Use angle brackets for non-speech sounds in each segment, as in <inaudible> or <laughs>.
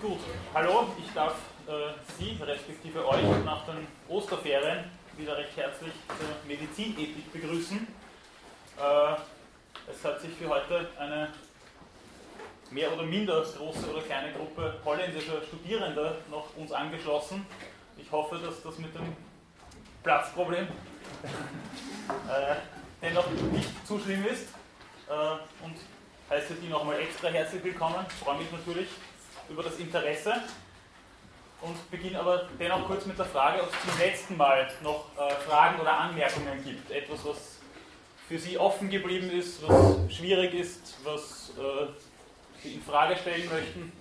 Gut, hallo, ich darf äh, Sie, respektive euch, nach den Osterferien wieder recht herzlich zur Medizinethik begrüßen. Äh, es hat sich für heute eine mehr oder minder große oder kleine Gruppe holländischer Studierender noch uns angeschlossen. Ich hoffe, dass das mit dem Platzproblem äh, dennoch nicht zu schlimm ist äh, und heiße die nochmal extra herzlich willkommen. Ich freue mich natürlich über das Interesse und beginne aber dennoch kurz mit der Frage, ob es zum letzten Mal noch äh, Fragen oder Anmerkungen gibt. Etwas, was für Sie offen geblieben ist, was schwierig ist, was äh, Sie in Frage stellen möchten.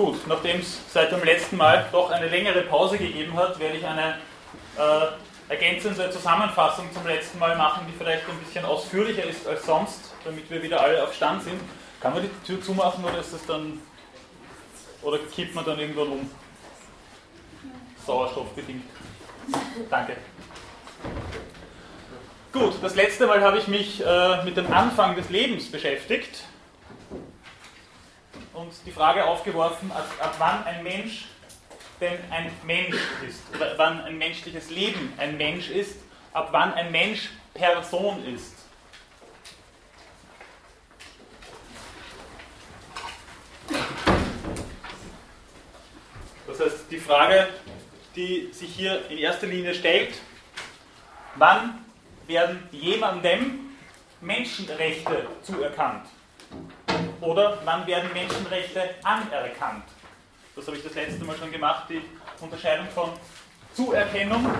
Gut, nachdem es seit dem letzten Mal doch eine längere Pause gegeben hat, werde ich eine äh, ergänzende Zusammenfassung zum letzten Mal machen, die vielleicht ein bisschen ausführlicher ist als sonst, damit wir wieder alle auf Stand sind. Kann man die Tür zumachen oder ist es dann oder kippt man dann irgendwann um? Sauerstoffbedingt. Danke. Gut, das letzte Mal habe ich mich äh, mit dem Anfang des Lebens beschäftigt und die Frage aufgeworfen, ab, ab wann ein Mensch denn ein Mensch ist, oder wann ein menschliches Leben ein Mensch ist, ab wann ein Mensch Person ist. Das heißt, die Frage, die sich hier in erster Linie stellt, wann werden jemandem Menschenrechte zuerkannt? Oder wann werden Menschenrechte anerkannt? Das habe ich das letzte Mal schon gemacht, die Unterscheidung von Zuerkennung und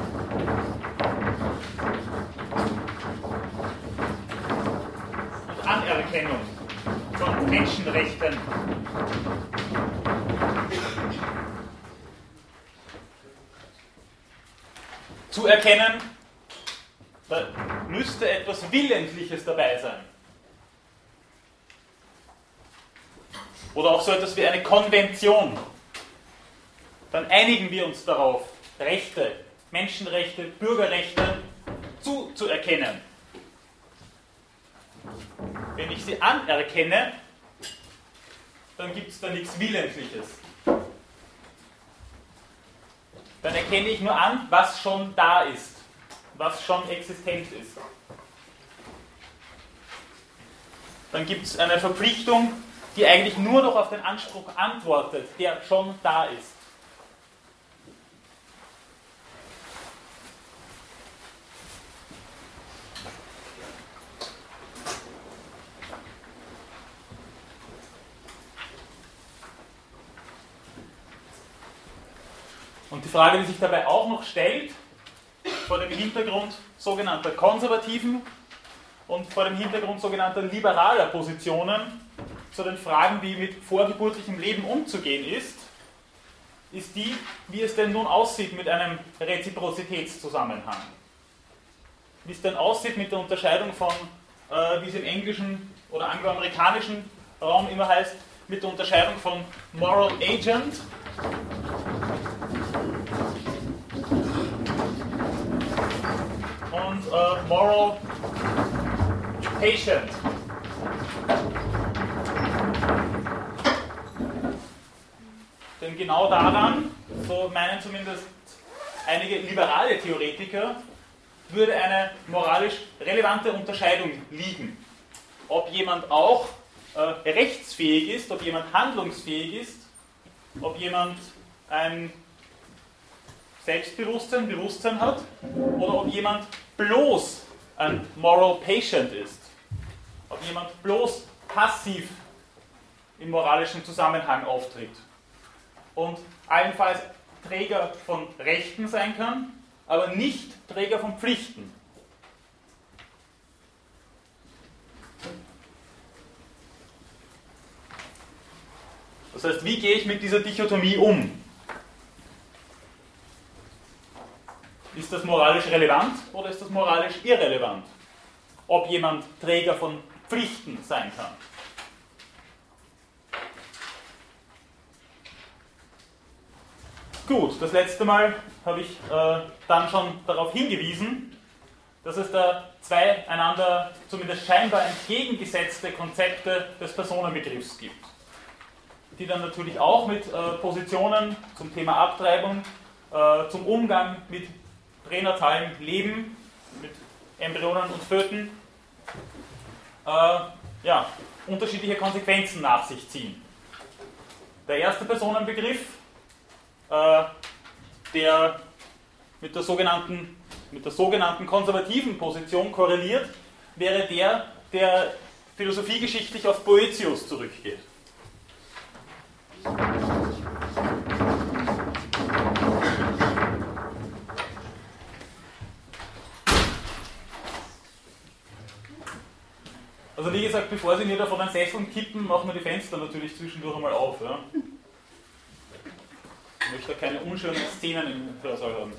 Anerkennung von Menschenrechten. Zu erkennen, da müsste etwas Willentliches dabei sein. Oder auch so etwas wie eine Konvention. Dann einigen wir uns darauf, Rechte, Menschenrechte, Bürgerrechte zuzuerkennen. Wenn ich sie anerkenne, dann gibt es da nichts Willentliches. Dann erkenne ich nur an, was schon da ist, was schon existent ist. Dann gibt es eine Verpflichtung, die eigentlich nur noch auf den Anspruch antwortet, der schon da ist. Und die Frage, die sich dabei auch noch stellt, vor dem Hintergrund sogenannter konservativen und vor dem Hintergrund sogenannter liberaler Positionen, zu den Fragen, wie mit vorgeburtlichem Leben umzugehen ist, ist die, wie es denn nun aussieht mit einem Reziprozitätszusammenhang. Wie es denn aussieht mit der Unterscheidung von, äh, wie es im englischen oder angloamerikanischen Raum immer heißt, mit der Unterscheidung von Moral Agent und äh, Moral Patient. Denn genau daran, so meinen zumindest einige liberale Theoretiker, würde eine moralisch relevante Unterscheidung liegen. Ob jemand auch äh, rechtsfähig ist, ob jemand handlungsfähig ist, ob jemand ein Selbstbewusstsein, Bewusstsein hat, oder ob jemand bloß ein Moral Patient ist. Ob jemand bloß passiv im moralischen Zusammenhang auftritt und allenfalls Träger von Rechten sein kann, aber nicht Träger von Pflichten. Das heißt, wie gehe ich mit dieser Dichotomie um? Ist das moralisch relevant oder ist das moralisch irrelevant? Ob jemand Träger von Pflichten sein kann. Gut, das letzte Mal habe ich äh, dann schon darauf hingewiesen, dass es da zwei einander zumindest scheinbar entgegengesetzte Konzepte des Personenbegriffs gibt, die dann natürlich auch mit äh, Positionen zum Thema Abtreibung, äh, zum Umgang mit pränatalem Leben, mit Embryonen und Föten, äh, ja, unterschiedliche Konsequenzen nach sich ziehen. Der erste Personenbegriff, der mit der sogenannten mit der sogenannten konservativen Position korreliert, wäre der, der philosophiegeschichtlich auf Boetius zurückgeht. Also wie gesagt, bevor Sie mir da von den Sesseln kippen, machen wir die Fenster natürlich zwischendurch einmal auf. Ja. Möchte keine unschönen Szenen im Hörsaal haben.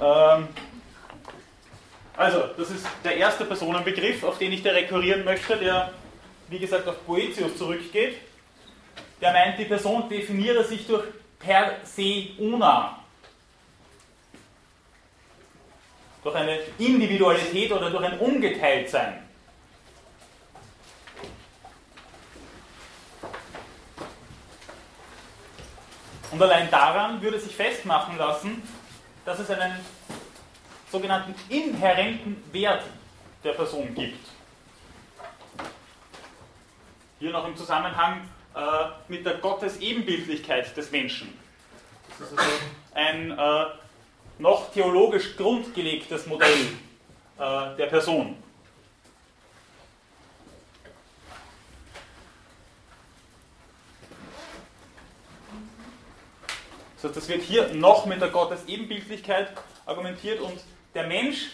Ähm, also, das ist der erste Personenbegriff, auf den ich da rekurrieren möchte, der, wie gesagt, auf Boetius zurückgeht. Der meint, die Person definiere sich durch per se una. Durch eine Individualität oder durch ein Ungeteiltsein. Und allein daran würde sich festmachen lassen, dass es einen sogenannten inhärenten Wert der Person gibt. Hier noch im Zusammenhang äh, mit der Gottesebenbildlichkeit des Menschen. Das ist also ein äh, noch theologisch grundgelegtes Modell äh, der Person. So, das wird hier noch mit der Gottesebenbildlichkeit argumentiert und der Mensch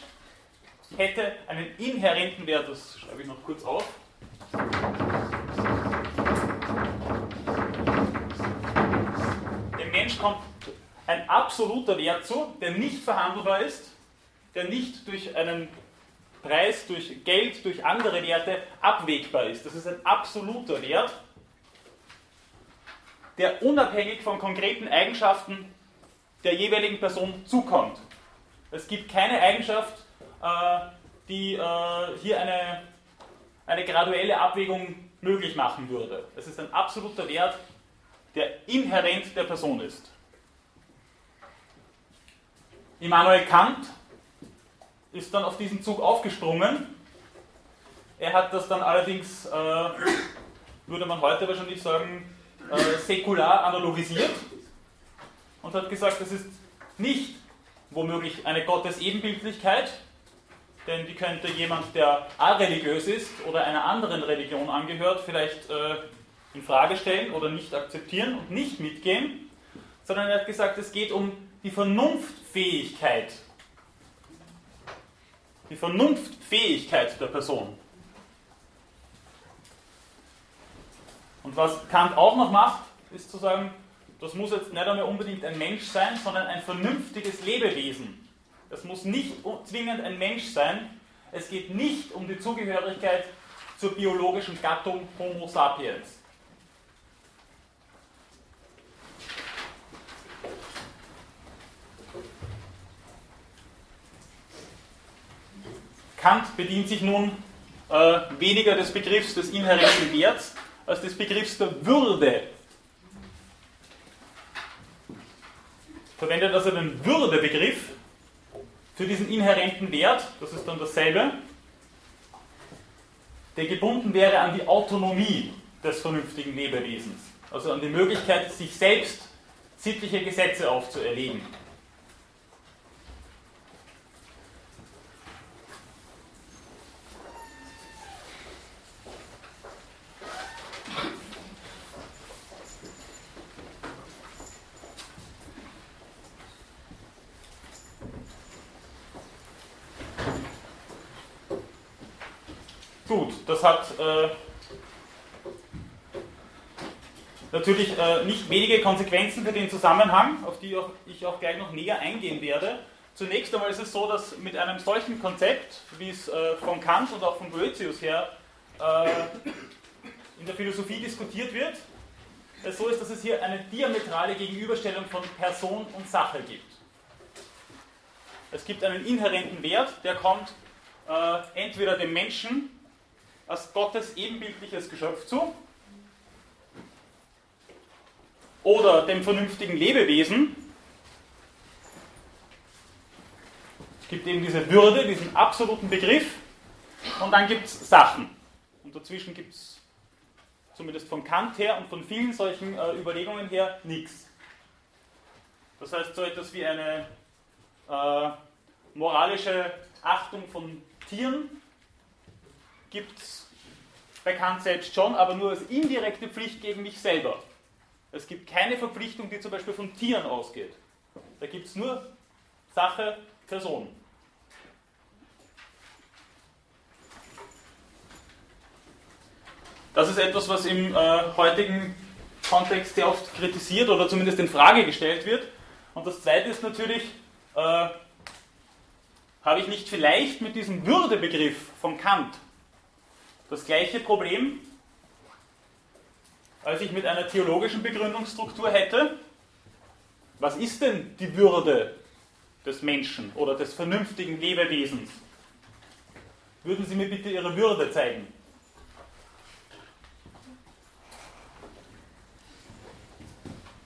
hätte einen inhärenten Wert, das schreibe ich noch kurz auf. Dem Mensch kommt ein absoluter Wert zu, der nicht verhandelbar ist, der nicht durch einen Preis, durch Geld, durch andere Werte abwägbar ist. Das ist ein absoluter Wert der unabhängig von konkreten Eigenschaften der jeweiligen Person zukommt. Es gibt keine Eigenschaft, äh, die äh, hier eine, eine graduelle Abwägung möglich machen würde. Es ist ein absoluter Wert, der inhärent der Person ist. Immanuel Kant ist dann auf diesen Zug aufgesprungen. Er hat das dann allerdings, äh, würde man heute wahrscheinlich sagen, äh, säkular analogisiert und hat gesagt, das ist nicht womöglich eine Gottesebenbildlichkeit, denn die könnte jemand, der areligiös ist oder einer anderen Religion angehört, vielleicht äh, in Frage stellen oder nicht akzeptieren und nicht mitgehen, sondern er hat gesagt, es geht um die Vernunftfähigkeit. Die Vernunftfähigkeit der Person. Und was Kant auch noch macht, ist zu sagen, das muss jetzt nicht einmal unbedingt ein Mensch sein, sondern ein vernünftiges Lebewesen. Das muss nicht zwingend ein Mensch sein. Es geht nicht um die Zugehörigkeit zur biologischen Gattung Homo sapiens. Kant bedient sich nun äh, weniger des Begriffs des inhärenten Werts, als des Begriffs der Würde. Verwendet also den Würdebegriff für diesen inhärenten Wert, das ist dann dasselbe, der gebunden wäre an die Autonomie des vernünftigen Lebewesens, also an die Möglichkeit, sich selbst sittliche Gesetze aufzuerlegen. Gut, das hat äh, natürlich äh, nicht wenige Konsequenzen für den Zusammenhang, auf die auch, ich auch gleich noch näher eingehen werde. Zunächst einmal ist es so, dass mit einem solchen Konzept, wie es äh, von Kant und auch von Boetius her äh, in der Philosophie diskutiert wird, es so ist, dass es hier eine diametrale Gegenüberstellung von Person und Sache gibt. Es gibt einen inhärenten Wert, der kommt äh, entweder dem Menschen als Gottes ebenbildliches Geschöpf zu oder dem vernünftigen Lebewesen. Es gibt eben diese Würde, diesen absoluten Begriff und dann gibt es Sachen. Und dazwischen gibt es zumindest von Kant her und von vielen solchen äh, Überlegungen her nichts. Das heißt, so etwas wie eine äh, moralische Achtung von Tieren gibt es bei Kant selbst schon, aber nur als indirekte Pflicht gegen mich selber. Es gibt keine Verpflichtung, die zum Beispiel von Tieren ausgeht. Da gibt es nur Sache, Person. Das ist etwas, was im äh, heutigen Kontext sehr oft kritisiert oder zumindest in Frage gestellt wird. Und das Zweite ist natürlich, äh, habe ich nicht vielleicht mit diesem Würdebegriff von Kant das gleiche Problem, als ich mit einer theologischen Begründungsstruktur hätte? Was ist denn die Würde des Menschen oder des vernünftigen Lebewesens? Würden Sie mir bitte Ihre Würde zeigen?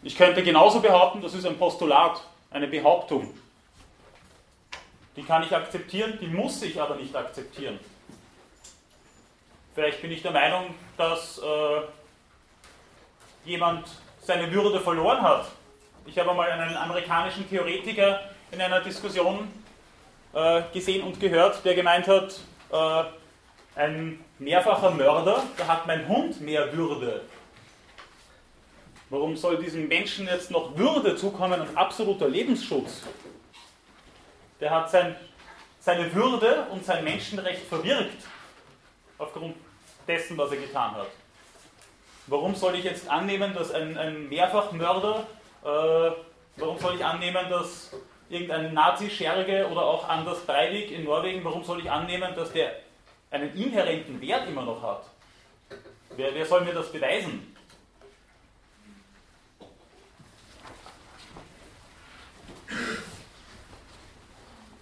Ich könnte genauso behaupten, das ist ein Postulat, eine Behauptung. Die kann ich akzeptieren, die muss ich aber nicht akzeptieren. Vielleicht bin ich der Meinung, dass äh, jemand seine Würde verloren hat. Ich habe einmal einen amerikanischen Theoretiker in einer Diskussion äh, gesehen und gehört, der gemeint hat, äh, ein mehrfacher Mörder, da hat mein Hund mehr Würde Warum soll diesem Menschen jetzt noch Würde zukommen und absoluter Lebensschutz? Der hat sein, seine Würde und sein Menschenrecht verwirkt, aufgrund dessen, was er getan hat. Warum soll ich jetzt annehmen, dass ein, ein Mehrfachmörder, äh, warum soll ich annehmen, dass irgendein Nazi-Scherge oder auch Anders Breivik in Norwegen, warum soll ich annehmen, dass der einen inhärenten Wert immer noch hat? Wer, wer soll mir das beweisen?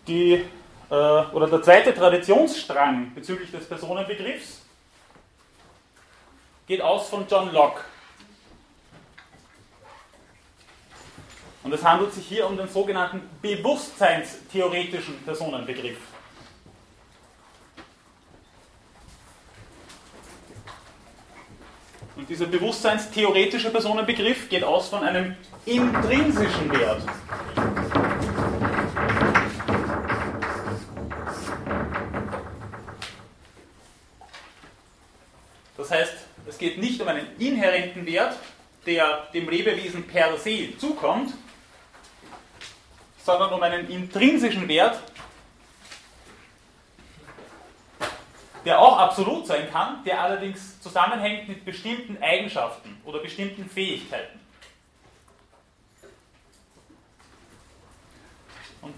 Die, äh, oder der zweite Traditionsstrang bezüglich des Personenbegriffs geht aus von John Locke. Und es handelt sich hier um den sogenannten bewusstseinstheoretischen Personenbegriff. Und dieser bewusstseinstheoretische Personenbegriff geht aus von einem intrinsischen Wert. Geht nicht um einen inhärenten Wert, der dem Lebewesen per se zukommt, sondern um einen intrinsischen Wert, der auch absolut sein kann, der allerdings zusammenhängt mit bestimmten Eigenschaften oder bestimmten Fähigkeiten. Und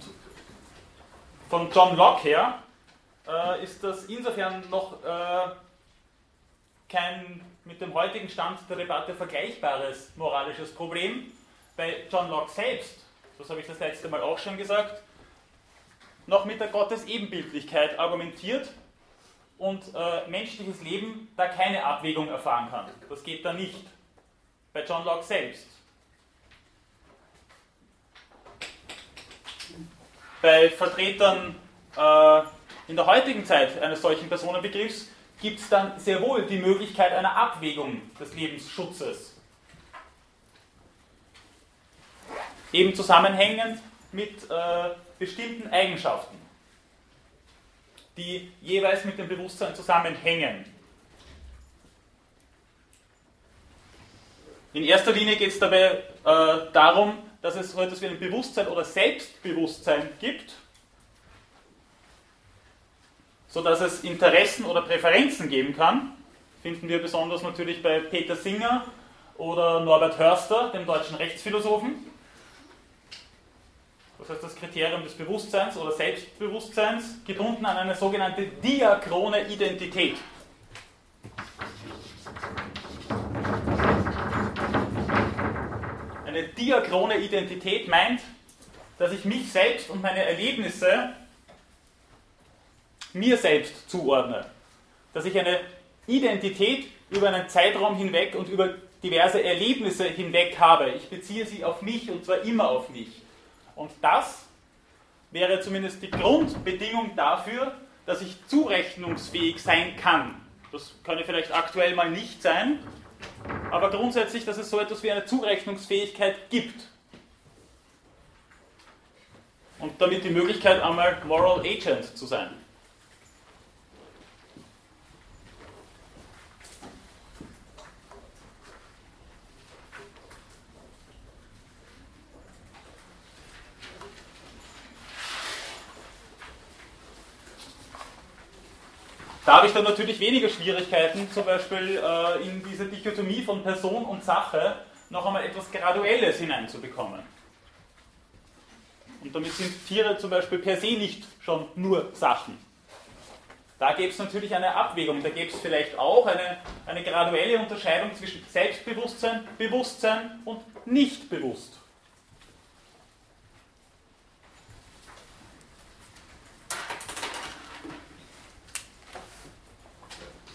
von John Locke her äh, ist das insofern noch äh, kein mit dem heutigen Stand der Debatte vergleichbares moralisches Problem. Bei John Locke selbst, das habe ich das letzte Mal auch schon gesagt, noch mit der Gottesebenbildlichkeit argumentiert und äh, menschliches Leben da keine Abwägung erfahren kann. Das geht da nicht. Bei John Locke selbst. Bei Vertretern äh, in der heutigen Zeit eines solchen Personenbegriffs gibt es dann sehr wohl die Möglichkeit einer Abwägung des Lebensschutzes. Eben zusammenhängend mit äh, bestimmten Eigenschaften, die jeweils mit dem Bewusstsein zusammenhängen. In erster Linie geht es dabei äh, darum, dass es so etwas wie ein Bewusstsein oder Selbstbewusstsein gibt sodass es Interessen oder Präferenzen geben kann. Finden wir besonders natürlich bei Peter Singer oder Norbert Hörster, dem deutschen Rechtsphilosophen. Das heißt, das Kriterium des Bewusstseins oder Selbstbewusstseins gebunden an eine sogenannte diachrone Identität. Eine diachrone Identität meint, dass ich mich selbst und meine Erlebnisse mir selbst zuordne. Dass ich eine Identität über einen Zeitraum hinweg und über diverse Erlebnisse hinweg habe. Ich beziehe sie auf mich und zwar immer auf mich. Und das wäre zumindest die Grundbedingung dafür, dass ich zurechnungsfähig sein kann. Das kann vielleicht aktuell mal nicht sein, aber grundsätzlich, dass es so etwas wie eine Zurechnungsfähigkeit gibt. Und damit die Möglichkeit, einmal Moral Agent zu sein. Da habe ich dann natürlich weniger Schwierigkeiten, zum Beispiel äh, in diese Dichotomie von Person und Sache noch einmal etwas Graduelles hineinzubekommen. Und damit sind Tiere zum Beispiel per se nicht schon nur Sachen. Da gäbe es natürlich eine Abwägung, da gäbe es vielleicht auch eine, eine graduelle Unterscheidung zwischen Selbstbewusstsein, Bewusstsein und Nichtbewusst.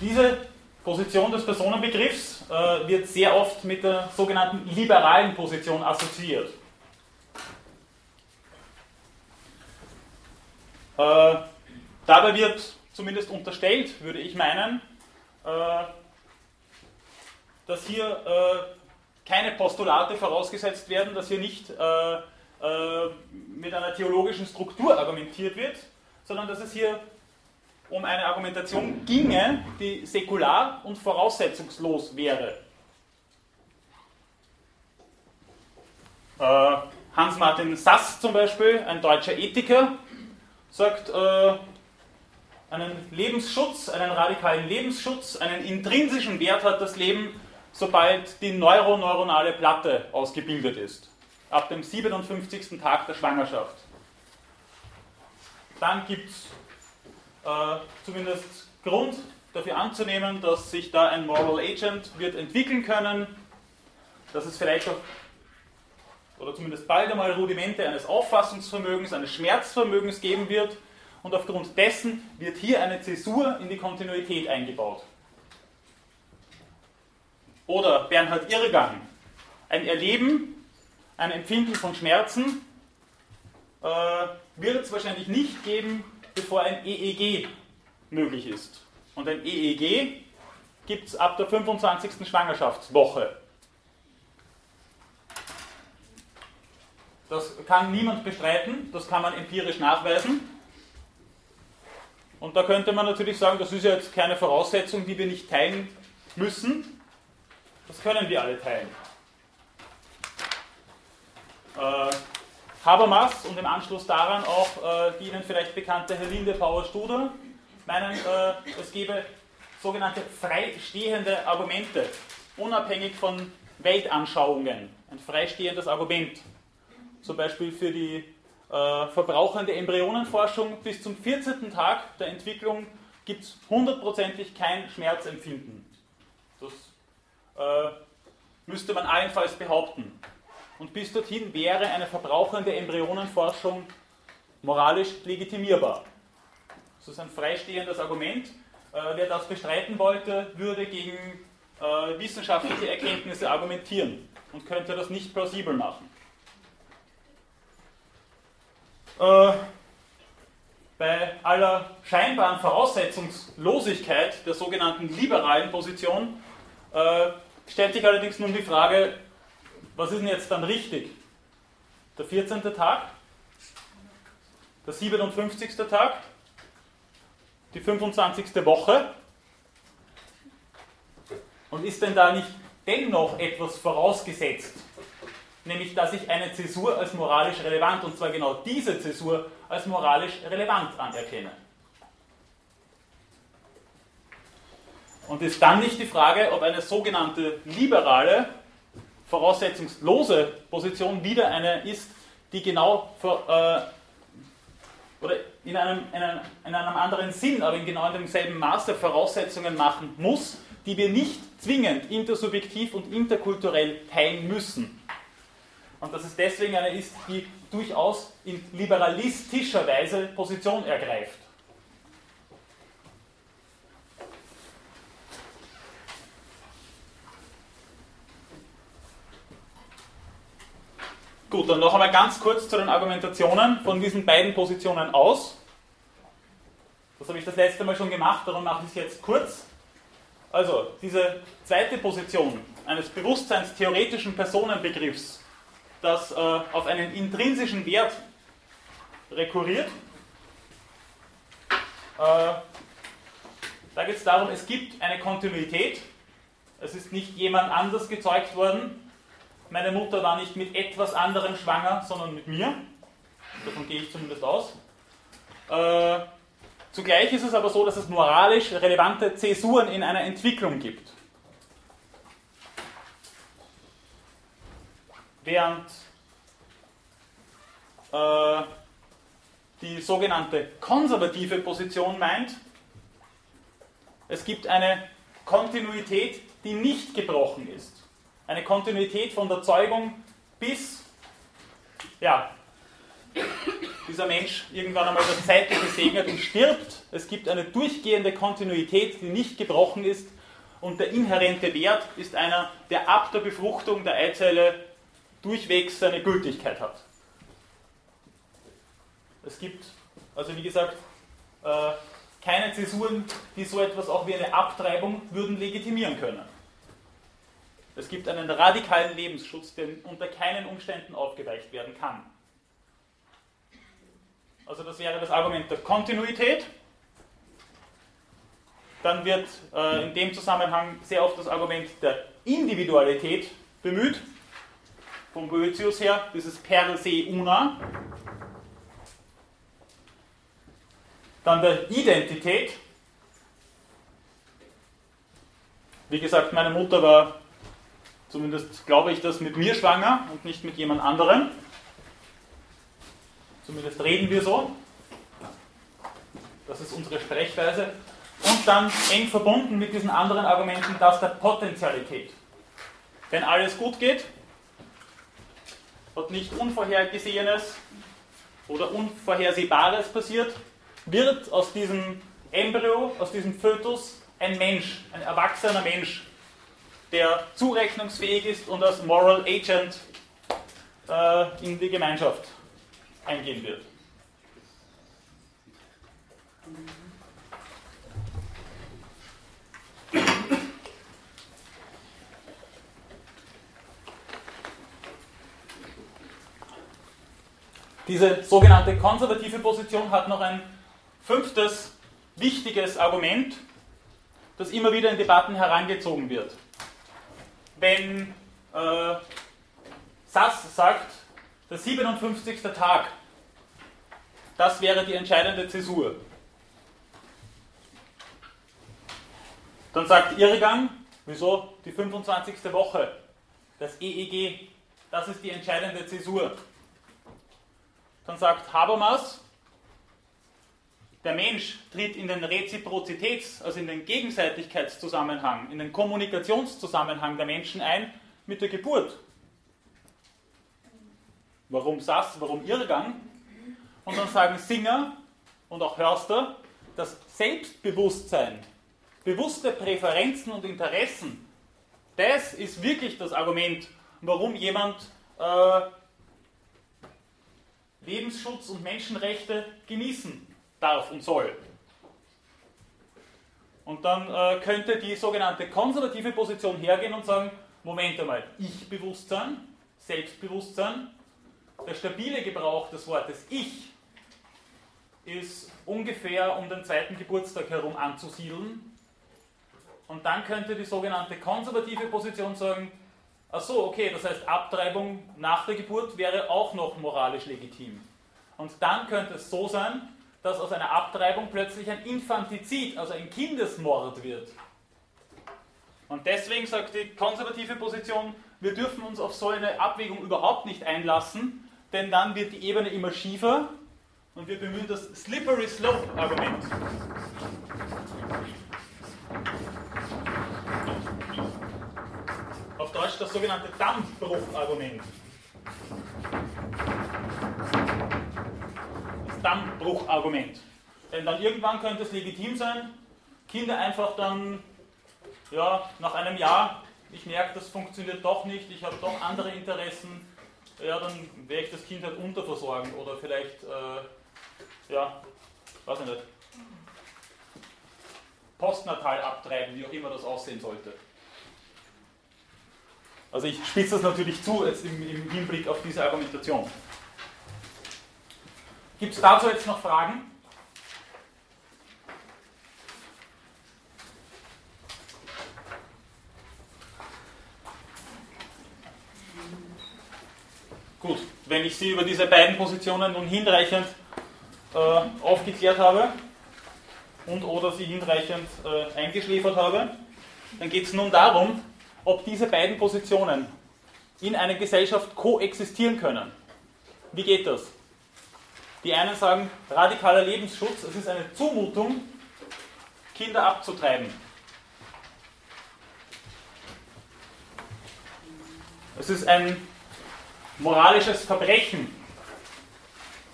Diese Position des Personenbegriffs äh, wird sehr oft mit der sogenannten liberalen Position assoziiert. Äh, dabei wird zumindest unterstellt, würde ich meinen, äh, dass hier äh, keine Postulate vorausgesetzt werden, dass hier nicht äh, äh, mit einer theologischen Struktur argumentiert wird, sondern dass es hier um eine Argumentation ginge, die säkular und voraussetzungslos wäre. Äh, Hans-Martin Sass zum Beispiel, ein deutscher Ethiker, sagt, äh, einen Lebensschutz, einen radikalen Lebensschutz, einen intrinsischen Wert hat das Leben, sobald die neuroneuronale Platte ausgebildet ist. Ab dem 57. Tag der Schwangerschaft. Dann gibt es zumindest Grund dafür anzunehmen, dass sich da ein Moral Agent wird entwickeln können, dass es vielleicht auch oder zumindest bald einmal Rudimente eines Auffassungsvermögens, eines Schmerzvermögens geben wird und aufgrund dessen wird hier eine Zäsur in die Kontinuität eingebaut. Oder Bernhard Irrgang, ein Erleben, ein Empfinden von Schmerzen äh, wird es wahrscheinlich nicht geben, bevor ein EEG möglich ist. Und ein EEG gibt es ab der 25. Schwangerschaftswoche. Das kann niemand bestreiten, das kann man empirisch nachweisen. Und da könnte man natürlich sagen, das ist ja jetzt keine Voraussetzung, die wir nicht teilen müssen. Das können wir alle teilen. Äh, Habermas und im Anschluss daran auch äh, die Ihnen vielleicht bekannte Herlinde Bauer-Studer meinen, äh, es gebe sogenannte freistehende Argumente, unabhängig von Weltanschauungen. Ein freistehendes Argument. Zum Beispiel für die äh, verbrauchende Embryonenforschung bis zum 14. Tag der Entwicklung gibt es hundertprozentig kein Schmerzempfinden. Das äh, müsste man allenfalls behaupten. Und bis dorthin wäre eine verbrauchende Embryonenforschung moralisch legitimierbar. Das ist ein freistehendes Argument. Äh, wer das bestreiten wollte, würde gegen äh, wissenschaftliche Erkenntnisse argumentieren und könnte das nicht plausibel machen. Äh, bei aller scheinbaren Voraussetzungslosigkeit der sogenannten liberalen Position stellt sich allerdings nun die Frage, was ist denn jetzt dann richtig? Der 14. Tag? Der 57. Tag? Die 25. Woche? Und ist denn da nicht dennoch etwas vorausgesetzt? Nämlich, dass ich eine Zäsur als moralisch relevant, und zwar genau diese Zäsur als moralisch relevant anerkenne. Und ist dann nicht die Frage, ob eine sogenannte liberale voraussetzungslose Position wieder eine ist, die genau äh, oder in einem, in, einem, in einem anderen Sinn, aber in genau demselben Maße Voraussetzungen machen muss, die wir nicht zwingend intersubjektiv und interkulturell teilen müssen. Und dass es deswegen eine ist, die durchaus in liberalistischer Weise Position ergreift. Gut, dann noch einmal ganz kurz zu den Argumentationen von diesen beiden Positionen aus. Das habe ich das letzte Mal schon gemacht, darum mache ich es jetzt kurz. Also, diese zweite Position eines bewusstseinstheoretischen Personenbegriffs, das äh, auf einen intrinsischen Wert rekurriert, äh, da geht es darum, es gibt eine Kontinuität, es ist nicht jemand anders gezeugt worden, meine Mutter war nicht mit etwas anderem schwanger, sondern mit mir. Davon gehe ich zumindest aus. Äh, zugleich ist es aber so, dass es moralisch relevante Zäsuren in einer Entwicklung gibt. Während äh, die sogenannte konservative Position meint, es gibt eine Kontinuität, die nicht gebrochen ist eine Kontinuität von der Zeugung bis, ja, dieser Mensch irgendwann einmal das Zeitliche segnet und stirbt. Es gibt eine durchgehende Kontinuität, die nicht gebrochen ist und der inhärente Wert ist einer, der ab der Befruchtung der Eizelle durchwegs seine Gültigkeit hat. Es gibt, also wie gesagt, äh, keine Zäsuren, die so etwas auch wie eine Abtreibung würden legitimieren können. Es gibt einen radikalen Lebensschutz, der unter keinen Umständen aufgeweicht werden kann. Also das wäre das Argument der Kontinuität. Dann wird äh, in dem Zusammenhang sehr oft das Argument der Individualität bemüht. Von Boetius her, dieses per se una. Dann der Identität. Wie gesagt, meine Mutter war Zumindest glaube ich das mit mir schwanger und nicht mit jemand anderem. Zumindest reden wir so. Das ist unsere Sprechweise. Und dann eng verbunden mit diesen anderen Argumenten das der Potentialität. Wenn alles gut geht und nicht Unvorhergesehenes oder Unvorhersehbares passiert, wird aus diesem Embryo, aus diesem Fötus ein Mensch, ein erwachsener Mensch der zurechnungsfähig ist und als Moral Agent äh, in die Gemeinschaft eingehen wird. Diese sogenannte konservative Position hat noch ein fünftes wichtiges Argument, das immer wieder in Debatten herangezogen wird wenn äh, Sass sagt, der 57. Tag, das wäre die entscheidende Zäsur. Dann sagt Irrgang, wieso die 25. Woche, das EEG, das ist die entscheidende Zäsur. Dann sagt Habermas, der Mensch tritt in den Reziprozitäts-, also in den Gegenseitigkeitszusammenhang, in den Kommunikationszusammenhang der Menschen ein mit der Geburt. Warum Sass, warum Irrgang? Und dann sagen Singer und auch Hörster, das Selbstbewusstsein, bewusste Präferenzen und Interessen, das ist wirklich das Argument, warum jemand äh, Lebensschutz und Menschenrechte genießen darf und soll. Und dann äh, könnte die sogenannte konservative Position hergehen und sagen, Moment einmal, Ich-Bewusstsein, Selbstbewusstsein, der stabile Gebrauch des Wortes Ich ist ungefähr um den zweiten Geburtstag herum anzusiedeln. Und dann könnte die sogenannte konservative Position sagen, ach so, okay, das heißt Abtreibung nach der Geburt wäre auch noch moralisch legitim. Und dann könnte es so sein, dass aus einer Abtreibung plötzlich ein Infantizid, also ein Kindesmord wird. Und deswegen sagt die konservative Position, wir dürfen uns auf so eine Abwägung überhaupt nicht einlassen, denn dann wird die Ebene immer schiefer und wir bemühen das Slippery Slope Argument. Auf Deutsch das sogenannte Dammbruch-Argument. Dammbruchargument. Denn dann irgendwann könnte es legitim sein, Kinder einfach dann ja, nach einem Jahr, ich merke, das funktioniert doch nicht, ich habe doch andere Interessen, ja, dann werde ich das Kind halt unterversorgen oder vielleicht, äh, ja, weiß ich nicht, postnatal abtreiben, wie auch immer das aussehen sollte. Also ich spitze das natürlich zu jetzt im, im Hinblick auf diese Argumentation. Gibt es dazu jetzt noch Fragen? Gut, wenn ich Sie über diese beiden Positionen nun hinreichend äh, aufgeklärt habe und oder Sie hinreichend äh, eingeschläfert habe, dann geht es nun darum, ob diese beiden Positionen in einer Gesellschaft koexistieren können. Wie geht das? Die einen sagen, radikaler Lebensschutz, es ist eine Zumutung, Kinder abzutreiben. Es ist ein moralisches Verbrechen,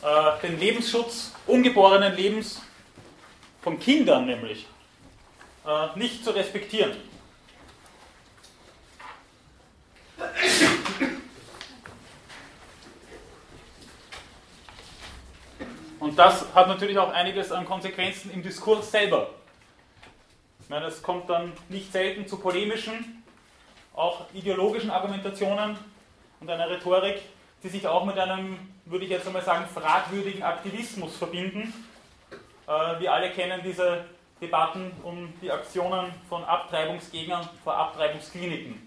äh, den Lebensschutz ungeborenen Lebens von Kindern nämlich äh, nicht zu respektieren. Und das hat natürlich auch einiges an Konsequenzen im Diskurs selber. Meine, es kommt dann nicht selten zu polemischen, auch ideologischen Argumentationen und einer Rhetorik, die sich auch mit einem, würde ich jetzt einmal sagen, fragwürdigen Aktivismus verbinden. Äh, wir alle kennen diese Debatten um die Aktionen von Abtreibungsgegnern vor Abtreibungskliniken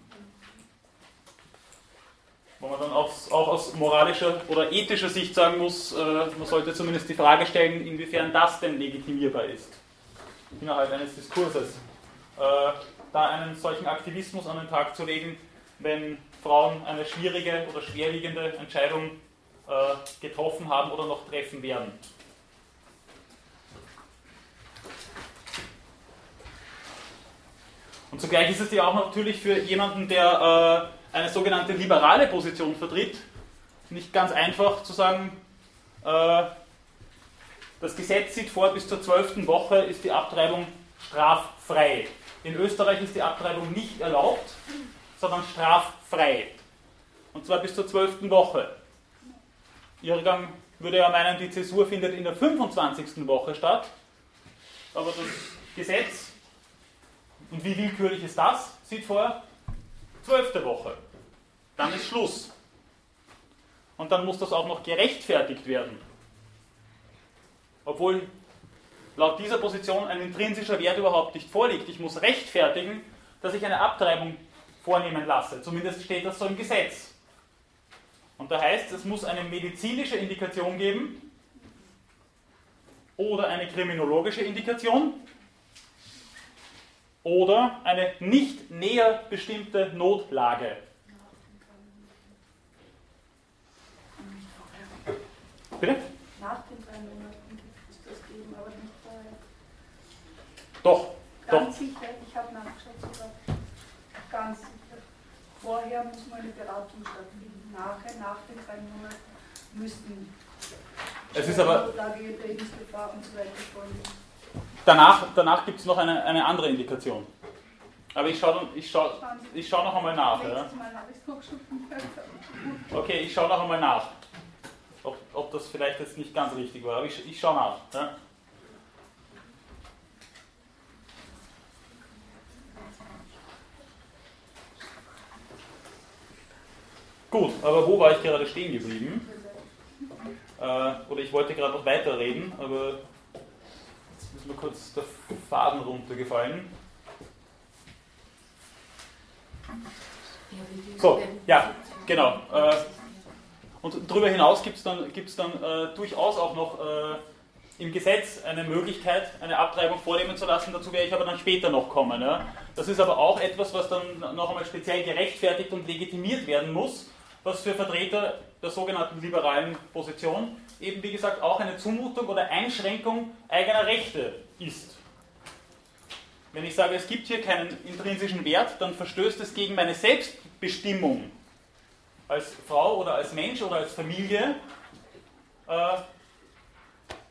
wo man dann auch, auch aus moralischer oder ethischer Sicht sagen muss, äh, man sollte zumindest die Frage stellen, inwiefern das denn legitimierbar ist innerhalb eines Diskurses. Äh, da einen solchen Aktivismus an den Tag zu legen, wenn Frauen eine schwierige oder schwerwiegende Entscheidung äh, getroffen haben oder noch treffen werden. Und zugleich ist es ja auch natürlich für jemanden, der äh, eine sogenannte liberale Position vertritt, nicht ganz einfach zu sagen, äh, das Gesetz sieht vor, bis zur zwölften Woche ist die Abtreibung straffrei. In Österreich ist die Abtreibung nicht erlaubt, sondern straffrei. Und zwar bis zur zwölften Woche. Irrgang würde ja meinen, die Zäsur findet in der 25. Woche statt. Aber das Gesetz, und wie willkürlich ist das, sieht vor, zwölfte Woche. Dann ist Schluss. Und dann muss das auch noch gerechtfertigt werden. Obwohl laut dieser Position ein intrinsischer Wert überhaupt nicht vorliegt. Ich muss rechtfertigen, dass ich eine Abtreibung vornehmen lasse. Zumindest steht das so im Gesetz. Und da heißt es, muss eine medizinische Indikation geben oder eine kriminologische Indikation oder eine nicht näher bestimmte Notlage. Bitte? Nach den drei Monaten ist das geben, aber nicht vorher. Doch. Ganz doch. sicher, ich habe nachgeschaut sogar. Ganz sicher. Vorher muss mal eine Beratung stattfinden. Nachher, nach den drei Monaten, müssten Es ist aber- Notlage, Lebensgefahr und so weiter vorliegen. Danach, danach gibt es noch eine, eine andere Indikation. Aber ich schaue ich schau, ich schau noch einmal nach. Ja? Okay, ich schaue noch einmal nach. Ob, ob das vielleicht jetzt nicht ganz richtig war. Aber ich, ich schaue nach. Ja? Gut, aber wo war ich gerade stehen geblieben? Äh, oder ich wollte gerade noch weiterreden, aber ist mir kurz der Faden runtergefallen. So, ja, genau. Äh, und darüber hinaus gibt es dann, gibt's dann äh, durchaus auch noch äh, im Gesetz eine Möglichkeit, eine Abtreibung vornehmen zu lassen. Dazu werde ich aber dann später noch kommen. Ja. Das ist aber auch etwas, was dann noch einmal speziell gerechtfertigt und legitimiert werden muss, was für Vertreter der sogenannten liberalen Position eben, wie gesagt, auch eine Zumutung oder Einschränkung eigener Rechte ist. Wenn ich sage, es gibt hier keinen intrinsischen Wert, dann verstößt es gegen meine Selbstbestimmung als Frau oder als Mensch oder als Familie, äh,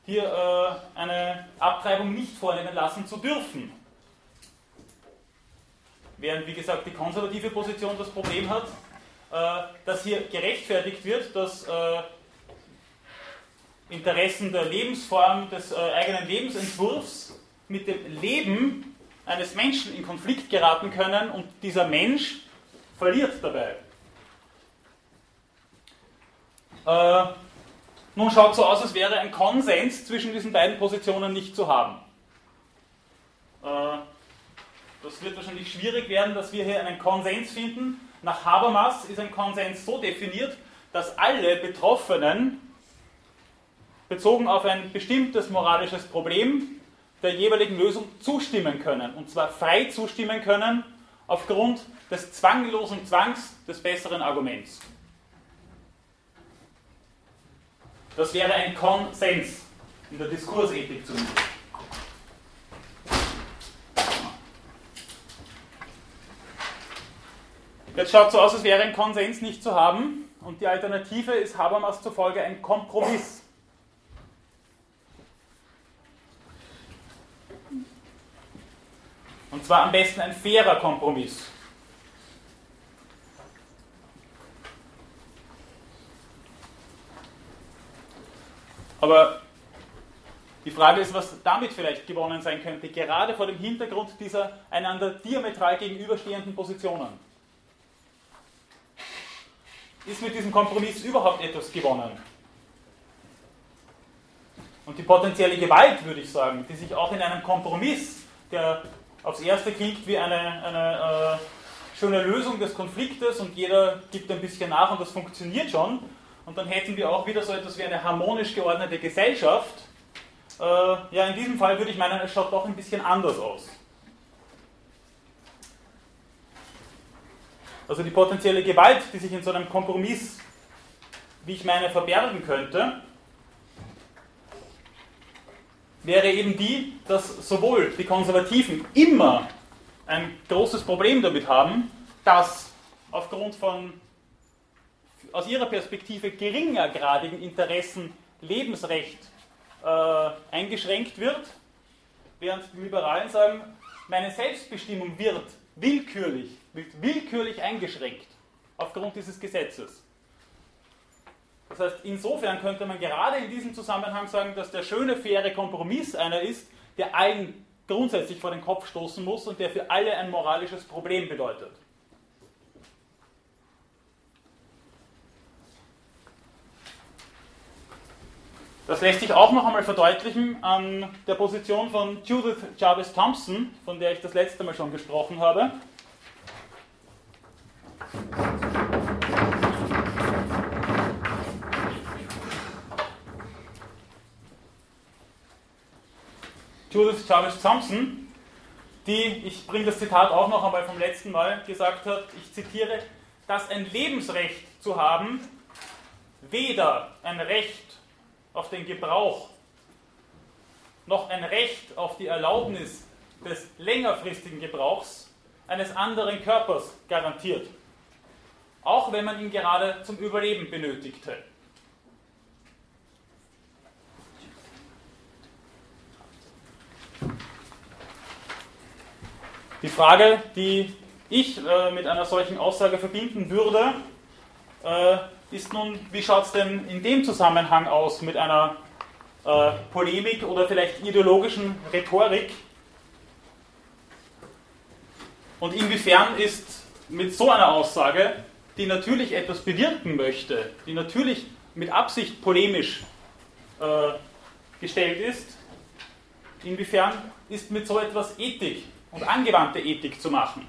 hier äh, eine Abtreibung nicht vornehmen lassen zu dürfen. Während, wie gesagt, die konservative Position das Problem hat, dass hier gerechtfertigt wird, dass äh, Interessen der Lebensform, des äh, eigenen Lebensentwurfs mit dem Leben eines Menschen in Konflikt geraten können und dieser Mensch verliert dabei. Äh, nun schaut so aus, als wäre ein Konsens zwischen diesen beiden Positionen nicht zu haben. Äh, das wird wahrscheinlich schwierig werden, dass wir hier einen Konsens finden. Nach Habermas ist ein Konsens so definiert, dass alle Betroffenen bezogen auf ein bestimmtes moralisches Problem der jeweiligen Lösung zustimmen können. Und zwar frei zustimmen können aufgrund des zwanglosen Zwangs des besseren Arguments. Das wäre ein Konsens in der Diskursethik zumindest. Jetzt schaut so aus, als wäre ein Konsens nicht zu haben und die Alternative ist Habermas zufolge ein Kompromiss. Und zwar am besten ein fairer Kompromiss. Aber die Frage ist, was damit vielleicht gewonnen sein könnte, gerade vor dem Hintergrund dieser einander diametral gegenüberstehenden Positionen. Ist mit diesem Kompromiss überhaupt etwas gewonnen? Und die potenzielle Gewalt, würde ich sagen, die sich auch in einem Kompromiss, der aufs Erste klingt wie eine, eine äh, schöne Lösung des Konfliktes und jeder gibt ein bisschen nach und das funktioniert schon, und dann hätten wir auch wieder so etwas wie eine harmonisch geordnete Gesellschaft. Äh, ja, in diesem Fall würde ich meinen, es schaut doch ein bisschen anders aus. Also die potenzielle Gewalt, die sich in so einem Kompromiss, wie ich meine, verbergen könnte, wäre eben die, dass sowohl die Konservativen immer ein großes Problem damit haben, dass aufgrund von aus ihrer Perspektive geringergradigen Interessen Lebensrecht äh, eingeschränkt wird, während die Liberalen sagen, meine Selbstbestimmung wird willkürlich, wird willkürlich eingeschränkt aufgrund dieses Gesetzes. Das heißt, insofern könnte man gerade in diesem Zusammenhang sagen, dass der schöne, faire Kompromiss einer ist, der allen grundsätzlich vor den Kopf stoßen muss und der für alle ein moralisches Problem bedeutet. Das lässt sich auch noch einmal verdeutlichen an der Position von Judith Jarvis Thompson, von der ich das letzte Mal schon gesprochen habe. Judith Jarvis Thompson, die, ich bringe das Zitat auch noch einmal vom letzten Mal, gesagt hat, ich zitiere, dass ein Lebensrecht zu haben weder ein Recht auf den Gebrauch noch ein Recht auf die Erlaubnis des längerfristigen Gebrauchs eines anderen Körpers garantiert, auch wenn man ihn gerade zum Überleben benötigte. Die Frage, die ich äh, mit einer solchen Aussage verbinden würde, äh, ist nun, wie schaut es denn in dem Zusammenhang aus mit einer äh, Polemik oder vielleicht ideologischen Rhetorik? Und inwiefern ist mit so einer Aussage, die natürlich etwas bewirken möchte, die natürlich mit Absicht polemisch äh, gestellt ist, inwiefern ist mit so etwas Ethik und angewandte Ethik zu machen?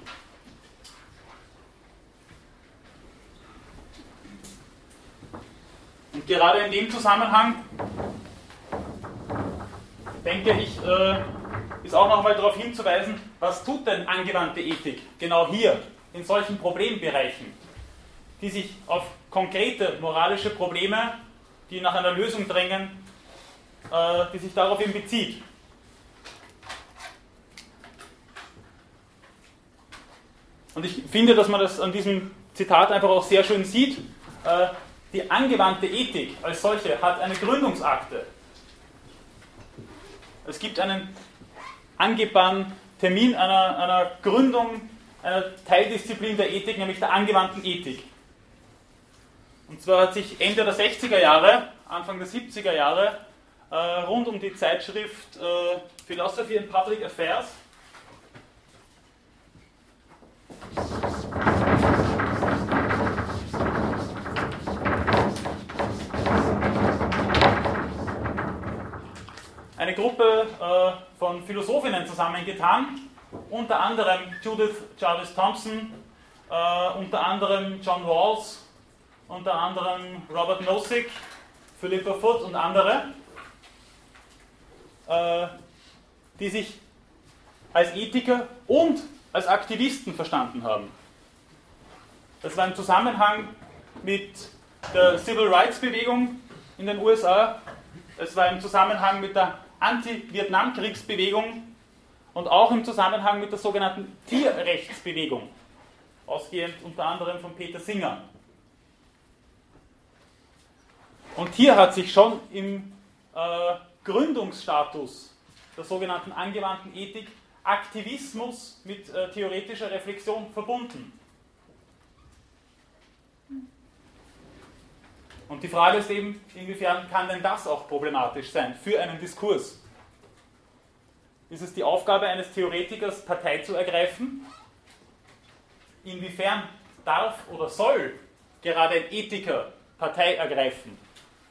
Gerade in dem Zusammenhang denke ich, äh, ist auch nochmal darauf hinzuweisen, was tut denn angewandte Ethik genau hier in solchen Problembereichen, die sich auf konkrete moralische Probleme, die nach einer Lösung drängen, äh, die sich darauf eben bezieht. Und ich finde, dass man das an diesem Zitat einfach auch sehr schön sieht. Die angewandte Ethik als solche hat eine Gründungsakte. Es gibt einen angebahnten Termin einer, einer Gründung einer Teildisziplin der Ethik, nämlich der angewandten Ethik. Und zwar hat sich Ende der 60er Jahre, Anfang der 70er Jahre äh, rund um die Zeitschrift äh, Philosophy and Public Affairs eine Gruppe äh, von Philosophinnen zusammengetan, unter anderem Judith Jarvis Thompson, äh, unter anderem John Rawls, unter anderem Robert Nozick, Philippa Foot und andere, äh, die sich als Ethiker und als Aktivisten verstanden haben. Das war im Zusammenhang mit der Civil Rights Bewegung in den USA, es war im Zusammenhang mit der Anti-Vietnamkriegsbewegung und auch im Zusammenhang mit der sogenannten Tierrechtsbewegung, ausgehend unter anderem von Peter Singer. Und hier hat sich schon im äh, Gründungsstatus der sogenannten angewandten Ethik Aktivismus mit äh, theoretischer Reflexion verbunden. Und die Frage ist eben, inwiefern kann denn das auch problematisch sein für einen Diskurs? Ist es die Aufgabe eines Theoretikers, Partei zu ergreifen? Inwiefern darf oder soll gerade ein Ethiker Partei ergreifen,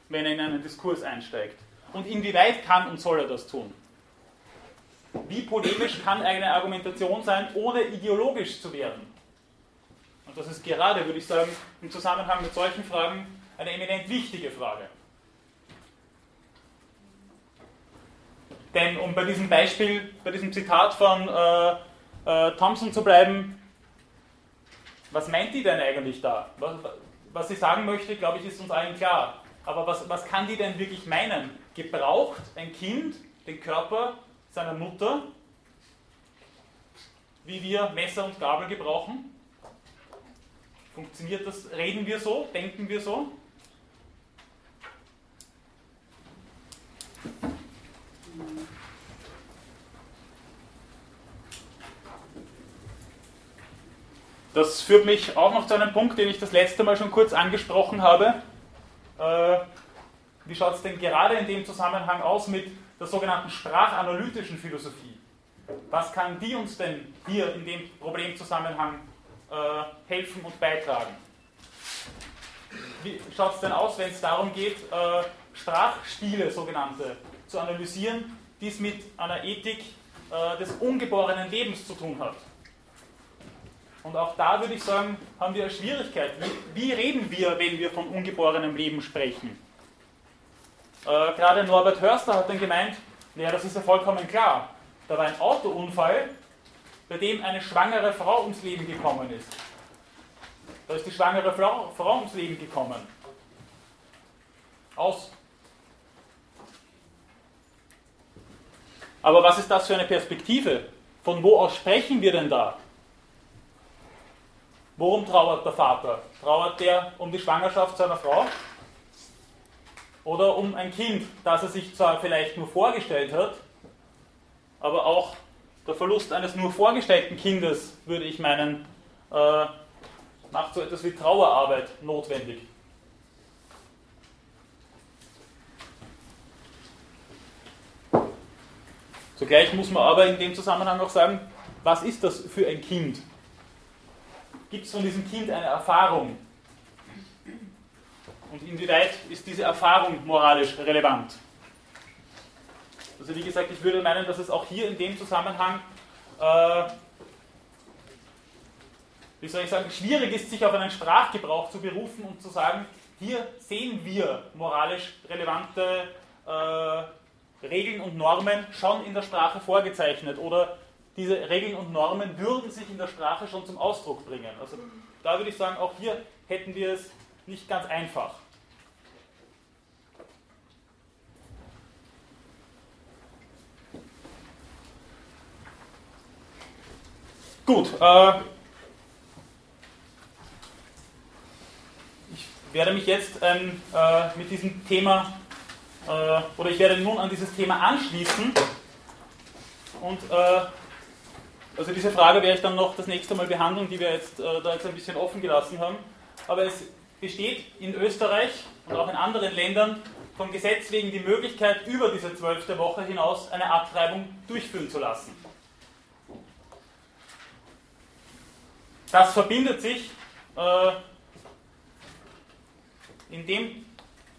wenn er in einen Diskurs einsteigt? Und inwieweit kann und soll er das tun? Wie polemisch kann eine Argumentation sein, ohne ideologisch zu werden? Und das ist gerade, würde ich sagen, im Zusammenhang mit solchen Fragen eine eminent wichtige Frage. Denn um bei diesem Beispiel, bei diesem Zitat von äh, äh, Thompson zu bleiben, was meint die denn eigentlich da? Was, was sie sagen möchte, glaube ich, ist uns allen klar. Aber was, was kann die denn wirklich meinen? Gebraucht ein Kind den Körper seiner Mutter, wie wir Messer und Gabel gebrauchen? Funktioniert das? Reden wir so? Denken wir so? Das führt mich auch noch zu einem Punkt, den ich das letzte Mal schon kurz angesprochen habe. Äh, wie schaut es denn gerade in dem Zusammenhang aus mit der sogenannten sprachanalytischen Philosophie? Was kann die uns denn hier in dem Problemzusammenhang äh, helfen und beitragen? Wie schaut es denn aus, wenn es darum geht, äh, Sprachstile sogenannte zu analysieren, die es mit einer Ethik des ungeborenen Lebens zu tun hat? Und auch da würde ich sagen, haben wir eine Schwierigkeit. Wie, wie reden wir, wenn wir von ungeborenem Leben sprechen? Äh, gerade Norbert Hörster hat dann gemeint, naja, das ist ja vollkommen klar. Da war ein Autounfall, bei dem eine schwangere Frau ums Leben gekommen ist. Da ist die schwangere Frau, Frau ums Leben gekommen. Aus. Aber was ist das für eine Perspektive? Von wo aus sprechen wir denn da? Worum trauert der Vater? Trauert der um die Schwangerschaft seiner Frau? Oder um ein Kind, das er sich zwar vielleicht nur vorgestellt hat, aber auch der Verlust eines nur vorgestellten Kindes, würde ich meinen, äh, macht so etwas wie Trauerarbeit notwendig. Zugleich muss man aber in dem Zusammenhang auch sagen, was ist das für ein Kind? Gibt es von diesem Kind eine Erfahrung? Und inwieweit ist diese Erfahrung moralisch relevant? Also wie gesagt, ich würde meinen, dass es auch hier in dem Zusammenhang, äh, wie soll ich sagen, schwierig ist, sich auf einen Sprachgebrauch zu berufen und zu sagen, hier sehen wir moralisch relevante äh, Regeln und Normen schon in der Sprache vorgezeichnet oder diese Regeln und Normen würden sich in der Sprache schon zum Ausdruck bringen. Also da würde ich sagen, auch hier hätten wir es nicht ganz einfach. Gut, äh, ich werde mich jetzt ähm, äh, mit diesem Thema, äh, oder ich werde nun an dieses Thema anschließen Und äh, also diese Frage werde ich dann noch das nächste Mal behandeln, die wir jetzt äh, da jetzt ein bisschen offen gelassen haben. Aber es besteht in Österreich und auch in anderen Ländern vom Gesetz wegen die Möglichkeit, über diese zwölfte Woche hinaus eine Abtreibung durchführen zu lassen. Das verbindet sich äh, in dem,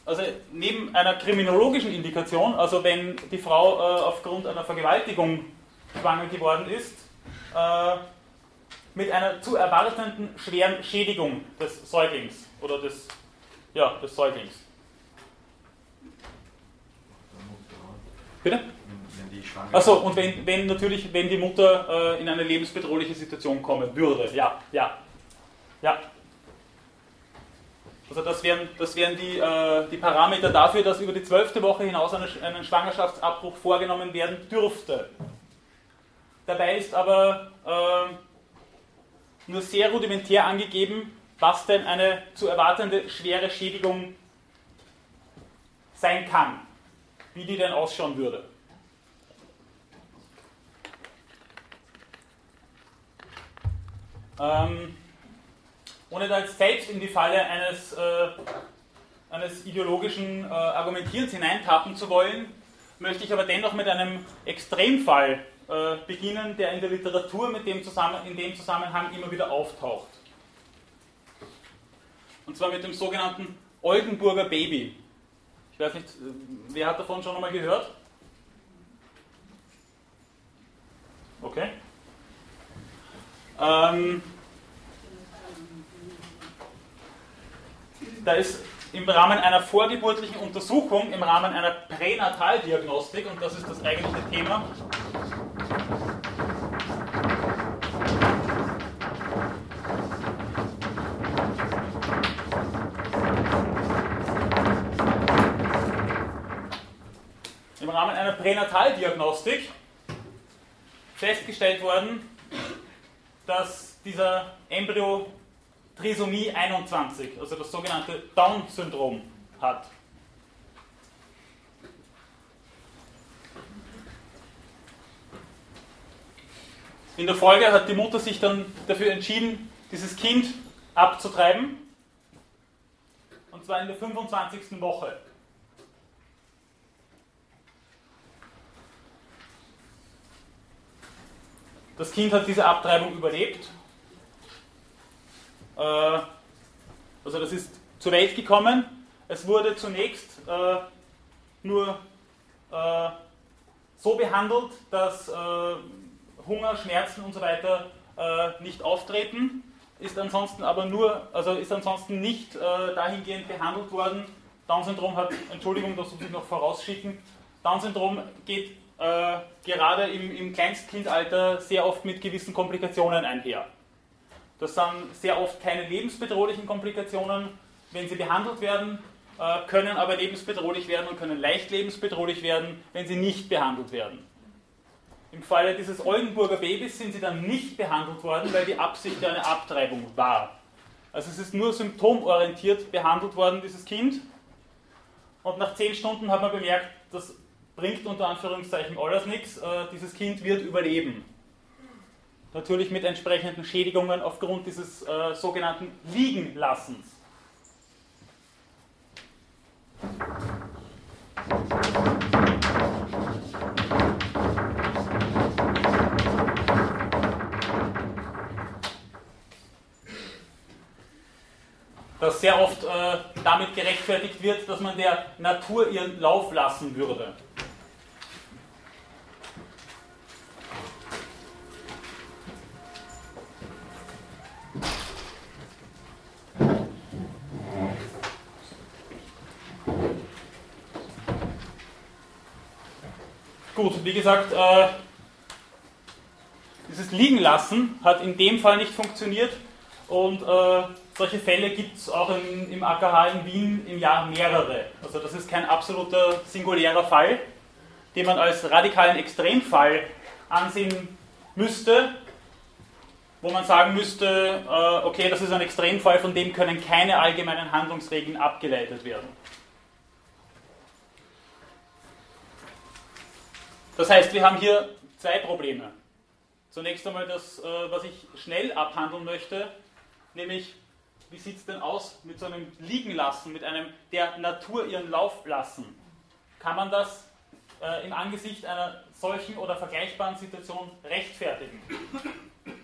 also neben einer kriminologischen Indikation, also wenn die Frau äh, aufgrund einer Vergewaltigung schwanger geworden ist, äh, mit einer zu erwartenden schweren Schädigung des Säuglings oder des, ja, des Säuglings. Bitte? Achso, und wenn, wenn natürlich, wenn die Mutter äh, in eine lebensbedrohliche Situation kommen würde. Ja, ja, ja. Also das wären, das wären die, äh, die Parameter dafür, dass über die zwölfte Woche hinaus eine, ein Schwangerschaftsabbruch vorgenommen werden dürfte. Dabei ist aber äh, nur sehr rudimentär angegeben, was denn eine zu erwartende schwere Schädigung sein kann, wie die denn ausschauen würde. Ähm, ohne da jetzt selbst in die Falle eines, äh, eines ideologischen äh, Argumentierens hineintappen zu wollen, möchte ich aber dennoch mit einem Extremfall äh, beginnen, der in der Literatur mit dem zusammen, in dem Zusammenhang immer wieder auftaucht. Und zwar mit dem sogenannten Oldenburger Baby. Ich weiß nicht, äh, wer hat davon schon einmal gehört? Okay. Ähm, da ist im Rahmen einer vorgeburtlichen Untersuchung, im Rahmen einer Pränataldiagnostik, und das ist das eigentliche Thema, im Rahmen einer Pränataldiagnostik festgestellt worden, dass dieser Embryo Trisomie 21, also das sogenannte Down-Syndrom hat. In der Folge hat die Mutter sich dann dafür entschieden, dieses Kind abzutreiben. Und zwar in der 25. Woche. Das Kind hat diese Abtreibung überlebt also das ist zur Welt gekommen. Es wurde zunächst äh, nur äh, so behandelt, dass Hunger, Schmerzen und so weiter nicht auftreten, ist ansonsten aber nur, also ist ansonsten nicht dahingehend behandelt worden. Down-Syndrom hat, Entschuldigung, das muss ich noch vorausschicken, Down-Syndrom geht äh, gerade im, im Kleinstkindalter sehr oft mit gewissen Komplikationen einher. Das sind sehr oft keine lebensbedrohlichen Komplikationen, wenn sie behandelt werden, äh, können aber lebensbedrohlich werden und können leicht lebensbedrohlich werden, wenn sie nicht behandelt werden. Im Falle dieses Oldenburger Babys sind sie dann nicht behandelt worden, weil die Absicht eine Abtreibung war. Also es ist nur symptomorientiert behandelt worden, dieses Kind. Und nach zehn Stunden hat man bemerkt, das bringt unter Anführungszeichen alles nichts, äh, dieses Kind wird überleben natürlich mit entsprechenden Schädigungen aufgrund dieses äh, sogenannten Liegenlassens. Das sehr oft äh, damit gerechtfertigt wird, dass man der Natur ihren Lauf lassen würde. Gut, wie gesagt, äh, dieses Liegenlassen hat in dem Fall nicht funktioniert und äh, solche Fälle gibt es auch in, im AKH in Wien im Jahr mehrere. Also das ist kein absoluter singulärer Fall, den man als radikalen Extremfall ansehen müsste, wo man sagen müsste, äh, okay, das ist ein Extremfall, von dem können keine allgemeinen Handlungsregeln abgeleitet werden. Das heißt, wir haben hier zwei Probleme. Zunächst einmal das, äh, was ich schnell abhandeln möchte, nämlich wie sieht es denn aus mit so einem Liegenlassen, mit einem der Natur ihren Lauf lassen? Kann man das äh, im Angesicht einer solchen oder vergleichbaren Situation rechtfertigen?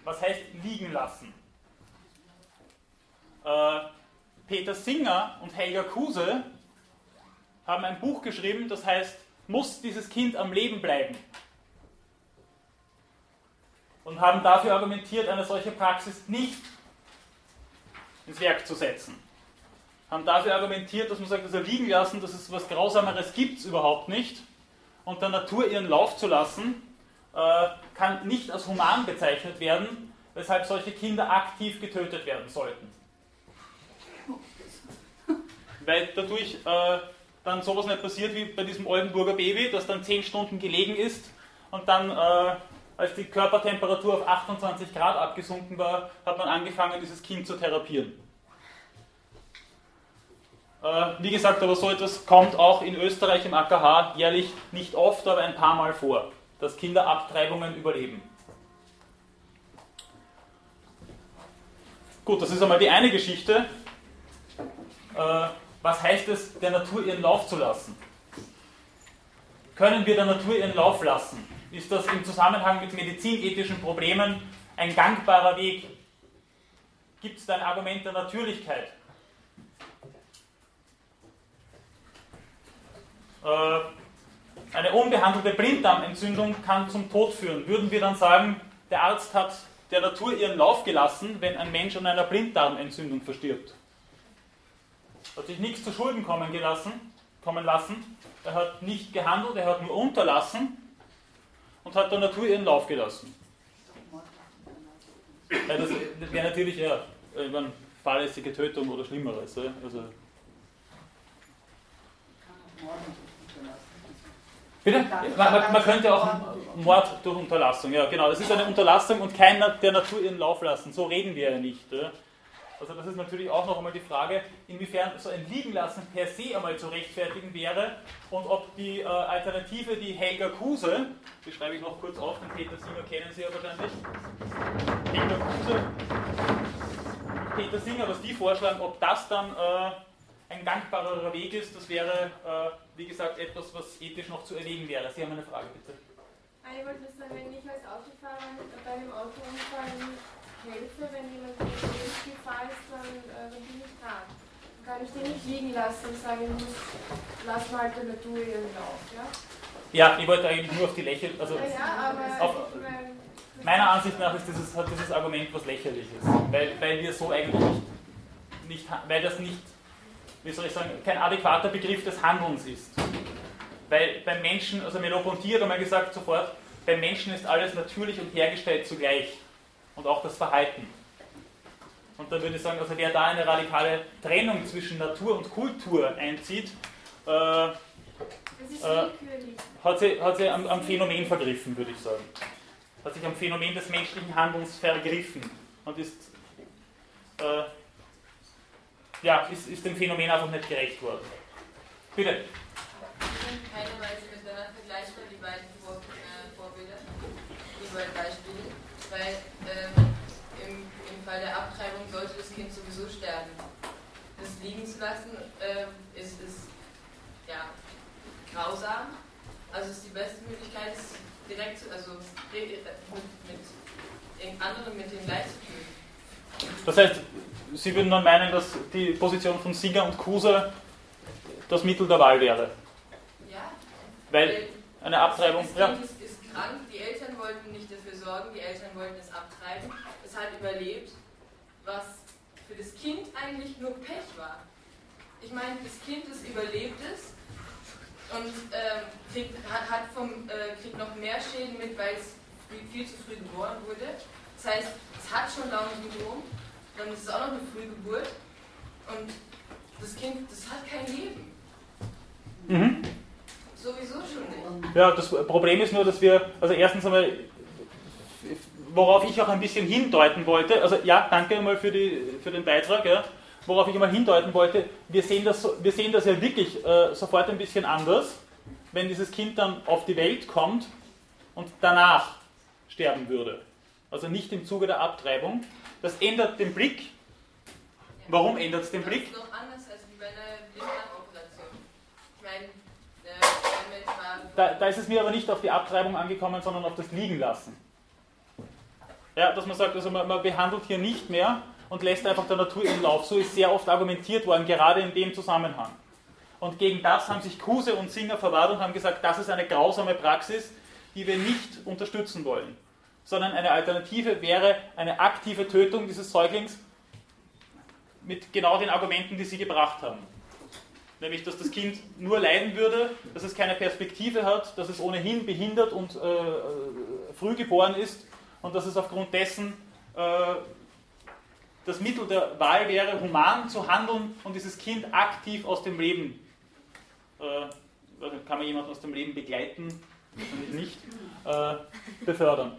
Was heißt liegen lassen? Äh, Peter Singer und Helga Kuse haben ein Buch geschrieben, das heißt, muss dieses Kind am Leben bleiben? Und haben dafür argumentiert, eine solche Praxis nicht ins Werk zu setzen. Haben dafür argumentiert, dass man sagt, also liegen lassen, dass es was Grausameres gibt überhaupt nicht. Und der Natur ihren Lauf zu lassen, äh, kann nicht als human bezeichnet werden, weshalb solche Kinder aktiv getötet werden sollten. Weil dadurch äh, dann sowas nicht passiert wie bei diesem Oldenburger Baby, das dann 10 Stunden gelegen ist und dann, äh, als die Körpertemperatur auf 28 Grad abgesunken war, hat man angefangen, dieses Kind zu therapieren. Äh, wie gesagt, aber so etwas kommt auch in Österreich im AKH jährlich nicht oft, aber ein paar Mal vor, dass Kinder Abtreibungen überleben. Gut, das ist einmal die eine Geschichte. Äh, was heißt es, der Natur ihren Lauf zu lassen? Können wir der Natur ihren Lauf lassen? Ist das im Zusammenhang mit medizinethischen Problemen ein gangbarer Weg? Gibt es da ein Argument der Natürlichkeit? Äh, eine unbehandelte Blinddarmentzündung kann zum Tod führen. Würden wir dann sagen, der Arzt hat der Natur ihren Lauf gelassen, wenn ein Mensch an einer Blinddarmentzündung verstirbt? Hat sich nichts zu Schulden kommen, gelassen, kommen lassen. Er hat nicht gehandelt, er hat nur unterlassen und hat der Natur ihren Lauf gelassen. Ja, das wäre natürlich ja, eine fahrlässige Tötung oder Schlimmeres. Also, Bitte? Man, man, könnte auch Mord durch Unterlassung, ja genau. Das ist eine Unterlassung und keiner der Natur ihren Lauf lassen. So reden wir ja nicht. Ja? Also das ist natürlich auch noch einmal die Frage, inwiefern so ein Liegenlassen per se einmal zu rechtfertigen wäre und ob die äh, Alternative, die Helga Kuse, die schreibe ich noch kurz auf, den Peter Singer kennen Sie ja wahrscheinlich, Helga Kuse, Peter Singer, was die vorschlagen, ob das dann äh, ein gangbarer Weg ist, das wäre, äh, wie gesagt, etwas, was ethisch noch zu erlegen wäre. Sie haben eine Frage, bitte. Ah, ich wollte sagen, wenn ich als Autofahrer bei einem Autounfall helfe, wenn jemand in Lebensgefahr ist, dann, äh, dann bin ich dran. Dann kann ich den nicht liegen lassen und sagen, muss, lass mal der Natur ihren Lauf. Ja? ja, ich wollte eigentlich nur auf die Lächeln. Also ja, ja, auf, ich mein, meiner Ansicht nach ist dieses, hat dieses Argument was Lächerliches. Weil, weil wir so eigentlich nicht, nicht, weil das nicht, wie soll ich sagen, kein adäquater Begriff des Handelns ist. Weil beim Menschen, also Merleau-Ponty hat einmal gesagt sofort, beim Menschen ist alles natürlich und hergestellt zugleich und auch das Verhalten. Und da würde ich sagen, also wer da eine radikale Trennung zwischen Natur und Kultur einzieht, äh, äh, hat sie, hat sie am, am, Phänomen vergriffen, würde ich sagen. Hat sich am Phänomen des menschlichen Handelns vergriffen und ist, äh, ja, ist, ist dem Phänomen einfach nicht gerecht worden. Bitte. In keiner Weise miteinander vergleichbar, die beiden Vorbilder, die beiden Beispiele weil ähm, im, im Fall der Abtreibung sollte das Kind sowieso sterben. Das liegen zu lassen äh, ist, ist ja, grausam. Also ist die beste Möglichkeit, es direkt zu, also mit, mit anderen mit dem Leid zu tun. Das heißt, Sie würden dann meinen, dass die Position von Singer und Kruse das Mittel der Wahl wäre? Ja. Weil eine Abtreibung. Das kind ja. ist, ist krank, die Eltern wollten nicht dafür sorgen, die Eltern wollten es abtreiben. Hat überlebt, was für das Kind eigentlich nur Pech war. Ich meine, das Kind, das überlebt ist und äh, kriegt, hat, hat vom, äh, kriegt noch mehr Schäden mit, weil es viel zu früh geboren wurde. Das heißt, es hat schon Down-Syndrom, dann ist es auch noch eine Frühgeburt und das Kind, das hat kein Leben. Mhm. Sowieso schon nicht. Ja, das Problem ist nur, dass wir, also erstens einmal, worauf ich auch ein bisschen hindeuten wollte, also ja, danke mal für, die, für den Beitrag, ja, worauf ich einmal hindeuten wollte, wir sehen das, wir sehen das ja wirklich äh, sofort ein bisschen anders, wenn dieses Kind dann auf die Welt kommt und danach sterben würde. Also nicht im Zuge der Abtreibung. Das ändert den Blick. Warum ändert es den Das Blick? ist noch anders als wie bei einer Blinddarmoperation. Ich meine, äh, Da, da ist es mir aber nicht auf die Abtreibung angekommen, sondern auf das Liegenlassen. Ja, dass man sagt, also man, man behandelt hier nicht mehr und lässt einfach der Natur ihren Lauf. So ist sehr oft argumentiert worden, gerade in dem Zusammenhang. Und gegen das haben sich Kruse und Singer verwahrt und haben gesagt, das ist eine grausame Praxis, die wir nicht unterstützen wollen. Sondern eine Alternative wäre eine aktive Tötung dieses Säuglings mit genau den Argumenten, die sie gebracht haben. Nämlich, dass das Kind nur leiden würde, dass es keine Perspektive hat, dass es ohnehin behindert und äh, äh, früh geboren ist und dass es aufgrund dessen äh, das Mittel der Wahl wäre, human zu handeln und dieses Kind aktiv aus dem Leben, äh, kann man jemanden aus dem Leben begleiten, nicht, äh, befördern.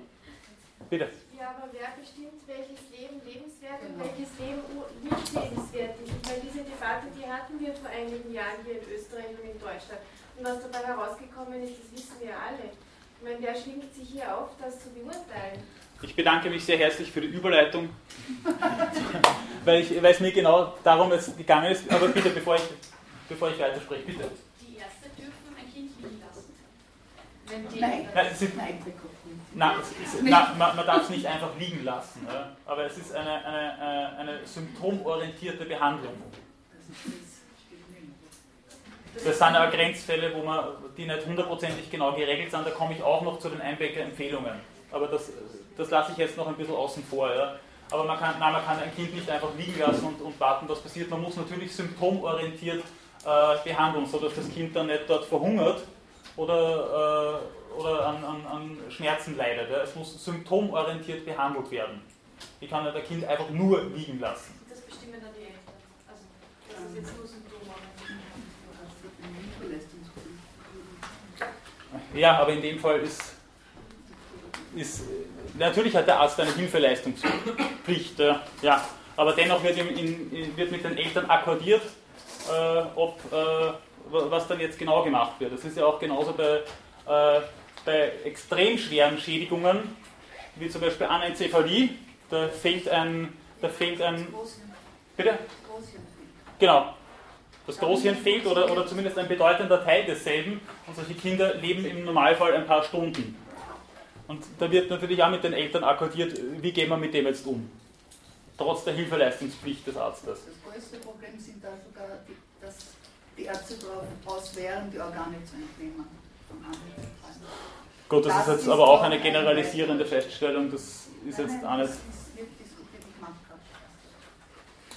Bitte. Ja, aber wer bestimmt, welches Leben lebenswert und welches Leben nicht lebenswert ist? Ich meine, diese Debatte, die hatten wir vor einigen Jahren hier in Österreich und in Deutschland. Und was dabei herausgekommen ist, das wissen wir alle. Ich meine, wer schwingt sich hier auf, das zu beurteilen? Ich bedanke mich sehr herzlich für die Überleitung, <laughs> weil, ich, weil es mir genau darum jetzt gegangen ist. Aber bitte, bevor ich, bevor ich weiterspreche, bitte. Die Ärzte dürfen ein Kind liegen lassen. wenn die Nein, Nein, ist, nein, na, ist, na, man, man darf es nicht einfach liegen lassen, ja? aber es ist eine, eine, eine, eine symptomorientierte Behandlung. Das sind auch Grenzfälle, wo man, die nicht hundertprozentig genau geregelt sind. Da komme ich auch noch zu den Einbecker-Empfehlungen. Aber das, das lasse ich jetzt noch ein bisschen außen vor. Ja. Aber man kann, nein, man kann ein Kind nicht einfach liegen lassen und, und warten, was passiert. Man muss natürlich symptomorientiert äh, behandeln, sodass das Kind dann nicht dort verhungert oder, äh, oder an, an, an Schmerzen leidet. Ja. Es muss symptomorientiert behandelt werden. Ich kann nicht ein Kind einfach nur liegen lassen. Das bestimmen dann die Eltern. Also, das ist jetzt nur Symptome. Ja, aber in dem Fall ist, ist natürlich hat der Arzt eine Hilfeleistungspflicht, äh, ja, aber dennoch wird, ihm in, wird mit den Eltern akkordiert, äh, ob, äh, was dann jetzt genau gemacht wird. Das ist ja auch genauso bei, äh, bei extrem schweren Schädigungen, wie zum Beispiel Anencephalie, da fehlt ein, da fehlt ein, bitte? Genau. Das Großhirn fehlt oder, oder zumindest ein bedeutender Teil desselben und solche Kinder leben im Normalfall ein paar Stunden. Und da wird natürlich auch mit den Eltern akkordiert, wie gehen wir mit dem jetzt um? Trotz der Hilfeleistungspflicht des Arztes. Das größte Problem sind da sogar, die, dass die Ärzte darauf aus wären, die Organe zu entnehmen. Gut, das, Das ist jetzt ist aber auch eine ein- generalisierende Feststellung, das ist jetzt Nein, auch nicht. Mache gerade.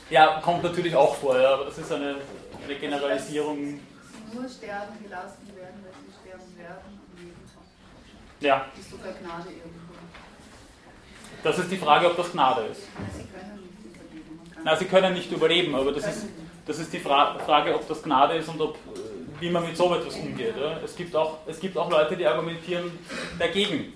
Ja, kommt natürlich auch vor, ja, aber das ist eine, eine Generalisierung. Sie nur sterben gelassen werden, weil sie sterben werden am Leben kommt. Ja, Ist sogar Gnade irgendwo. das ist die Frage, ob das Gnade ist. Sie können nicht überleben. Na, sie können nicht überleben, aber das ist. Das ist die Fra Frage, ob das Gnade ist und ob, wie man mit so etwas umgeht. Ja? Es, gibt auch, es gibt auch Leute, die argumentieren dagegen.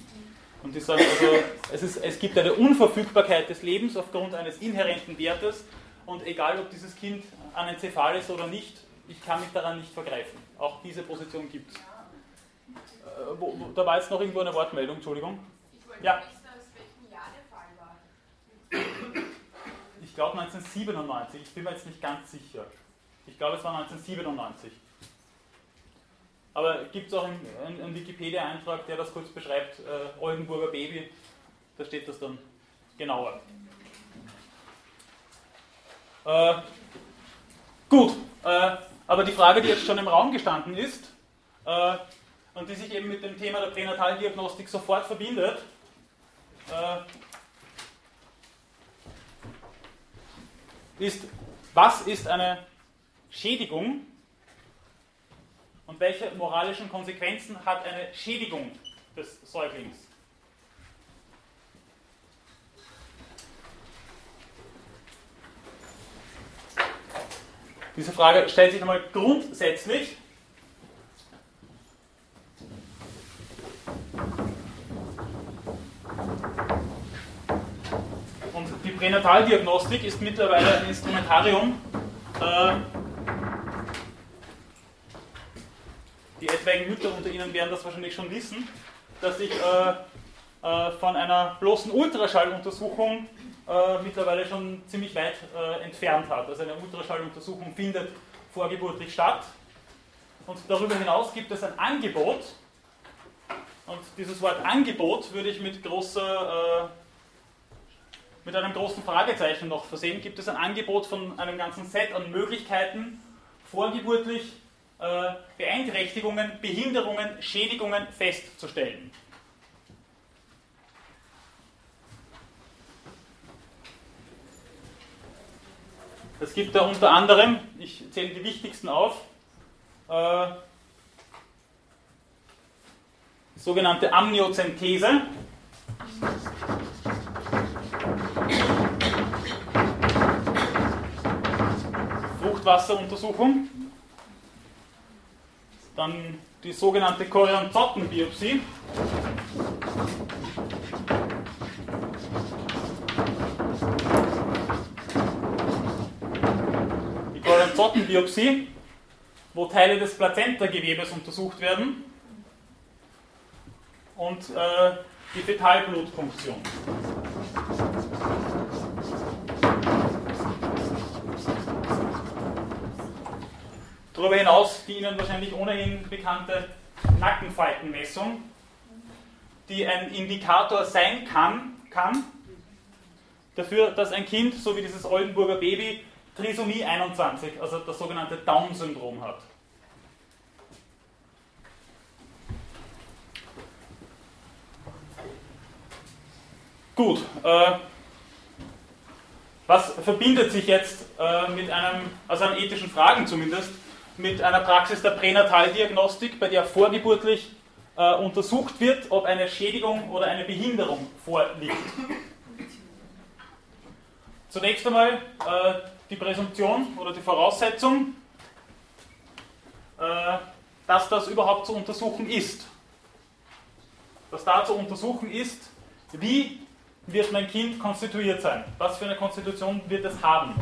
Und die sagen, also, es, ist, es gibt eine Unverfügbarkeit des Lebens aufgrund eines inhärenten Wertes und egal, ob dieses Kind anenzephal ist oder nicht, ich kann mich daran nicht vergreifen. Auch diese Position gibt es. Äh, da war jetzt noch irgendwo eine Wortmeldung, Entschuldigung. Ich wollte Ja. wissen, aus welchem Jahr der Fall war. Ich glaube 1997, ich bin mir jetzt nicht ganz sicher. Ich glaube, es war 1997. Aber gibt es auch einen, einen, einen Wikipedia-Eintrag, der das kurz beschreibt, äh, Oldenburger Baby, da steht das dann genauer. Äh, gut, äh, aber die Frage, die jetzt schon im Raum gestanden ist äh, und die sich eben mit dem Thema der Pränataldiagnostik sofort verbindet, äh, ist, was ist eine Schädigung und welche moralischen Konsequenzen hat eine Schädigung des Säuglings? Diese Frage stellt sich einmal grundsätzlich. Und die Pränataldiagnostik ist mittlerweile ein Instrumentarium, äh, die etwaigen Mütter unter Ihnen werden das wahrscheinlich schon wissen, dass ich äh, äh, von einer bloßen Ultraschalluntersuchung äh, mittlerweile schon ziemlich weit äh, entfernt hat. Also eine Ultraschalluntersuchung findet vorgeburtlich statt. Und darüber hinaus gibt es ein Angebot. Und dieses Wort Angebot würde ich mit, großer, äh, mit einem großen Fragezeichen noch versehen. Gibt es ein Angebot von einem ganzen Set an Möglichkeiten, vorgeburtlich äh, Beeinträchtigungen, Behinderungen, Schädigungen festzustellen? Es gibt da unter anderem, ich zähle die wichtigsten auf, äh, sogenannte Amniozentese. Fruchtwasseruntersuchung. Dann die sogenannte Chorionzottenbiopsie. Die Chorionzottenbiopsie wo Teile des Plazentagewebes untersucht werden und äh, die Fetalblutpunktion. Darüber hinaus die Ihnen wahrscheinlich ohnehin bekannte Nackenfaltenmessung, die ein Indikator sein kann, kann dafür, dass ein Kind, so wie dieses Oldenburger Baby, Trisomie 21, also das sogenannte Down-Syndrom hat. Gut, äh, was verbindet sich jetzt äh, mit einem, also an ethischen Fragen zumindest, mit einer Praxis der Pränataldiagnostik, bei der vorgeburtlich äh, untersucht wird, ob eine Schädigung oder eine Behinderung vorliegt? Zunächst einmal äh, die Präsumption oder die Voraussetzung, äh, dass das überhaupt zu untersuchen ist. Was da zu untersuchen ist, wie wird mein Kind konstituiert sein? Was für eine Konstitution wird es haben?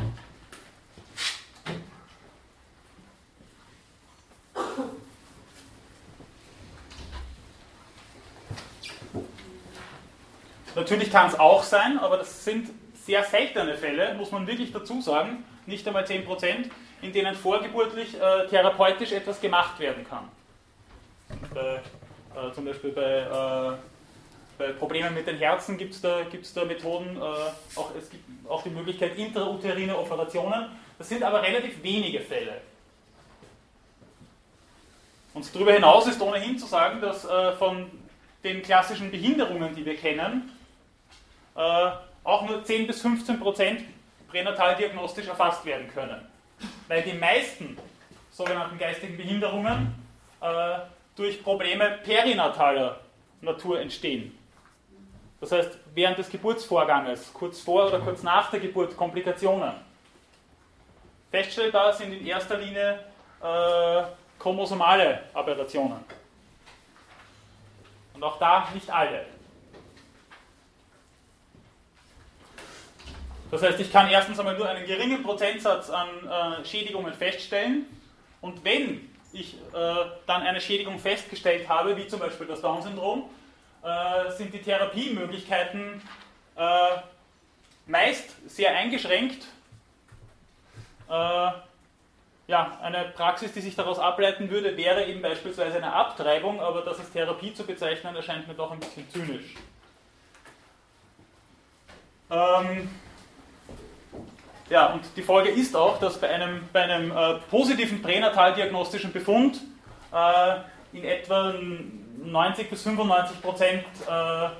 Natürlich kann es auch sein, aber das sind sehr seltene Fälle, muss man wirklich dazu sagen, nicht einmal 10%, in denen vorgeburtlich äh, therapeutisch etwas gemacht werden kann. Bei, äh, zum Beispiel bei, äh, bei, Problemen mit den Herzen gibt es da, gibt's da Methoden, äh, auch, es gibt auch die Möglichkeit intrauterine Operationen. Das sind aber relativ wenige Fälle. Und darüber hinaus ist ohnehin zu sagen, dass äh, von den klassischen Behinderungen, die wir kennen, äh, auch nur 10 bis 15 Prozent pränatal diagnostisch erfasst werden können. Weil die meisten sogenannten geistigen Behinderungen äh, durch Probleme perinataler Natur entstehen. Das heißt, während des Geburtsvorganges, kurz vor oder kurz nach der Geburt, Komplikationen. Feststellbar sind in erster Linie äh, chromosomale Aberrationen. Und auch da nicht alle. Das heißt, ich kann erstens einmal nur einen geringen Prozentsatz an äh, Schädigungen feststellen und wenn ich äh, dann eine Schädigung festgestellt habe, wie zum Beispiel das Down-Syndrom, äh, sind die Therapiemöglichkeiten äh, meist sehr eingeschränkt. Äh, ja, eine Praxis, die sich daraus ableiten würde, wäre eben beispielsweise eine Abtreibung, aber das als Therapie zu bezeichnen, erscheint mir doch ein bisschen zynisch. Ähm, ja, und die Folge ist auch, dass bei einem, bei einem äh, positiven pränataldiagnostischen Befund äh, in etwa 90 bis 95 Prozent äh, äh,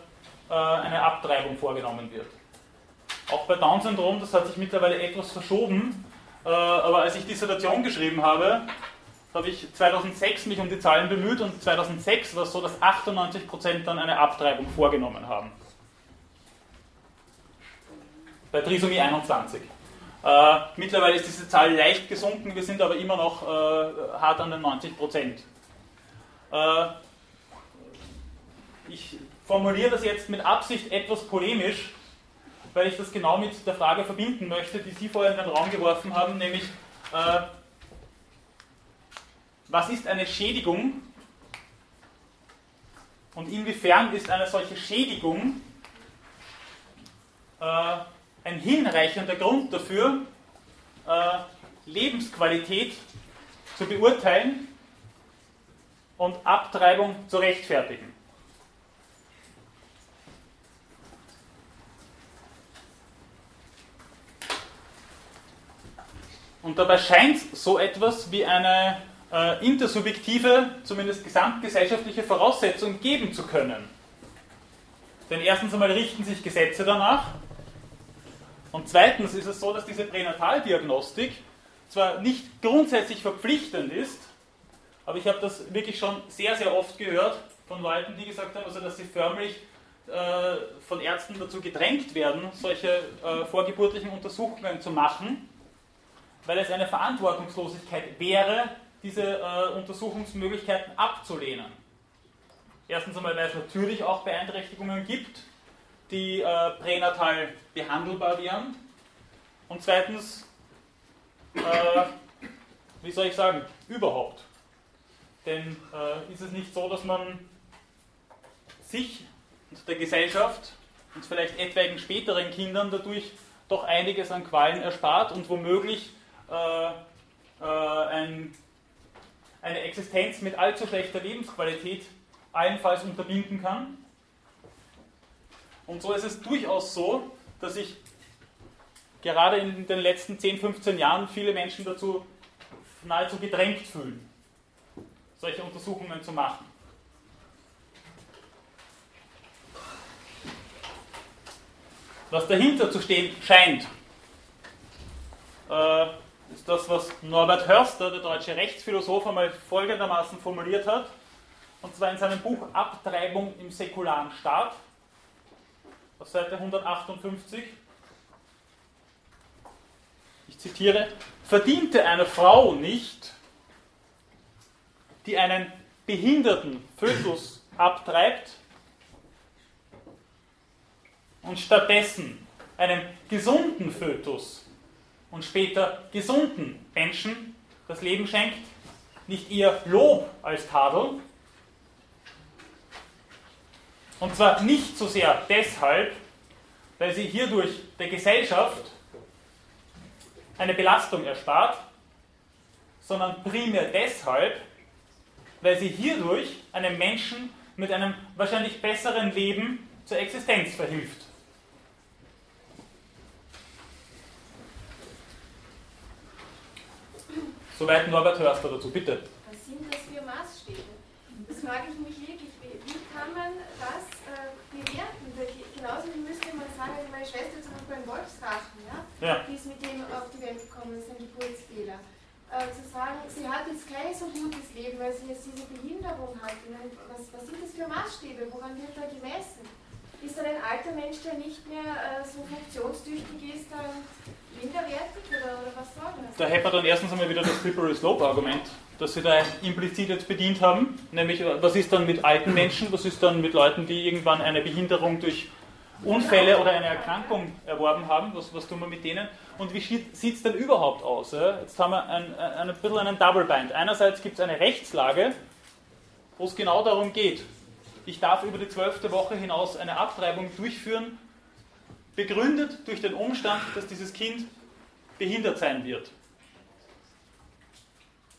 eine Abtreibung vorgenommen wird. Auch bei Down-Syndrom, das hat sich mittlerweile etwas verschoben, äh, aber als ich Dissertation geschrieben habe, habe ich 2006 mich um die Zahlen bemüht und 2006 war es so, dass 98 Prozent dann eine Abtreibung vorgenommen haben. Bei Trisomie 21. Äh, mittlerweile ist diese Zahl leicht gesunken, wir sind aber immer noch äh, hart an den 90 Prozent. Äh, ich formuliere das jetzt mit Absicht etwas polemisch, weil ich das genau mit der Frage verbinden möchte, die Sie vorher in den Raum geworfen haben, nämlich äh, was ist eine Schädigung Und inwiefern ist eine solche Schädigung äh, ein hinreichender Grund dafür, äh, Lebensqualität zu beurteilen und Abtreibung zu rechtfertigen. Und dabei scheint so etwas wie eine äh, intersubjektive, zumindest gesamtgesellschaftliche Voraussetzung geben zu können. Denn erstens einmal richten sich Gesetze danach und zweitens ist es so, dass diese Pränataldiagnostik zwar nicht grundsätzlich verpflichtend ist, aber ich habe das wirklich schon sehr, sehr oft gehört von Leuten, die gesagt haben, also dass sie förmlich äh, von Ärzten dazu gedrängt werden, solche äh, vorgeburtlichen Untersuchungen zu machen weil es eine Verantwortungslosigkeit wäre, diese äh, Untersuchungsmöglichkeiten abzulehnen. Erstens einmal, weil es natürlich auch Beeinträchtigungen gibt, die äh, pränatal behandelbar wären. Und zweitens, äh, wie soll ich sagen, überhaupt. Denn äh, ist es nicht so, dass man sich und der Gesellschaft und vielleicht etwaigen späteren Kindern dadurch doch einiges an Qualen erspart und womöglich äh, äh, ein, eine Existenz mit allzu schlechter Lebensqualität allenfalls unterbinden kann. Und so ist es durchaus so, dass sich gerade in den letzten 10, 15 Jahren viele Menschen dazu nahezu gedrängt fühlen, solche Untersuchungen zu machen. Was dahinter zu stehen scheint, äh, ist das, was Norbert Hörster, der deutsche Rechtsphilosoph, einmal folgendermaßen formuliert hat, und zwar in seinem Buch Abtreibung im säkularen Staat, auf Seite 158. Ich zitiere, verdiente eine Frau nicht, die einen behinderten Fötus abtreibt und stattdessen einen gesunden Fötus und später gesunden Menschen das Leben schenkt, nicht ihr Lob als Tadel. Und zwar nicht so sehr deshalb, weil sie hierdurch der Gesellschaft eine Belastung erspart, sondern primär deshalb, weil sie hierdurch einem Menschen mit einem wahrscheinlich besseren Leben zur Existenz verhilft. Soweit Norbert Hörster dazu, bitte. Was sind das für Maßstäbe? Das frage ich mich wirklich. Wie, kann man? Genauso wie müsste man sagen, also meine Schwester zum Beispiel beim Wolfsrachen, ja? ja? die ist mit dem auf die Welt gekommen, das ist ein Geburtsfehler. Äh, zu sagen, sie hat jetzt kein so gutes Leben, weil sie jetzt diese Behinderung hat. Meine, was, was sind das für Maßstäbe? Woran wird da gemessen? Ist dann ein alter Mensch, der nicht mehr äh, so funktionstüchtig ist, dann minderwertig oder, oder was soll das? Da hätte man dann erstens einmal wieder das Slippery Slope-Argument, das Sie da implizit jetzt bedient haben. Nämlich, was ist dann mit alten Menschen, was ist dann mit Leuten, die irgendwann eine Behinderung durch Unfälle oder eine Erkrankung erworben haben, was, was tun wir mit denen? Und wie sieht es denn überhaupt aus? Ja? Jetzt haben wir ein, ein, ein bisschen einen Double Bind. Einerseits gibt es eine Rechtslage, wo es genau darum geht, ich darf über die zwölfte Woche hinaus eine Abtreibung durchführen, begründet durch den Umstand, dass dieses Kind behindert sein wird.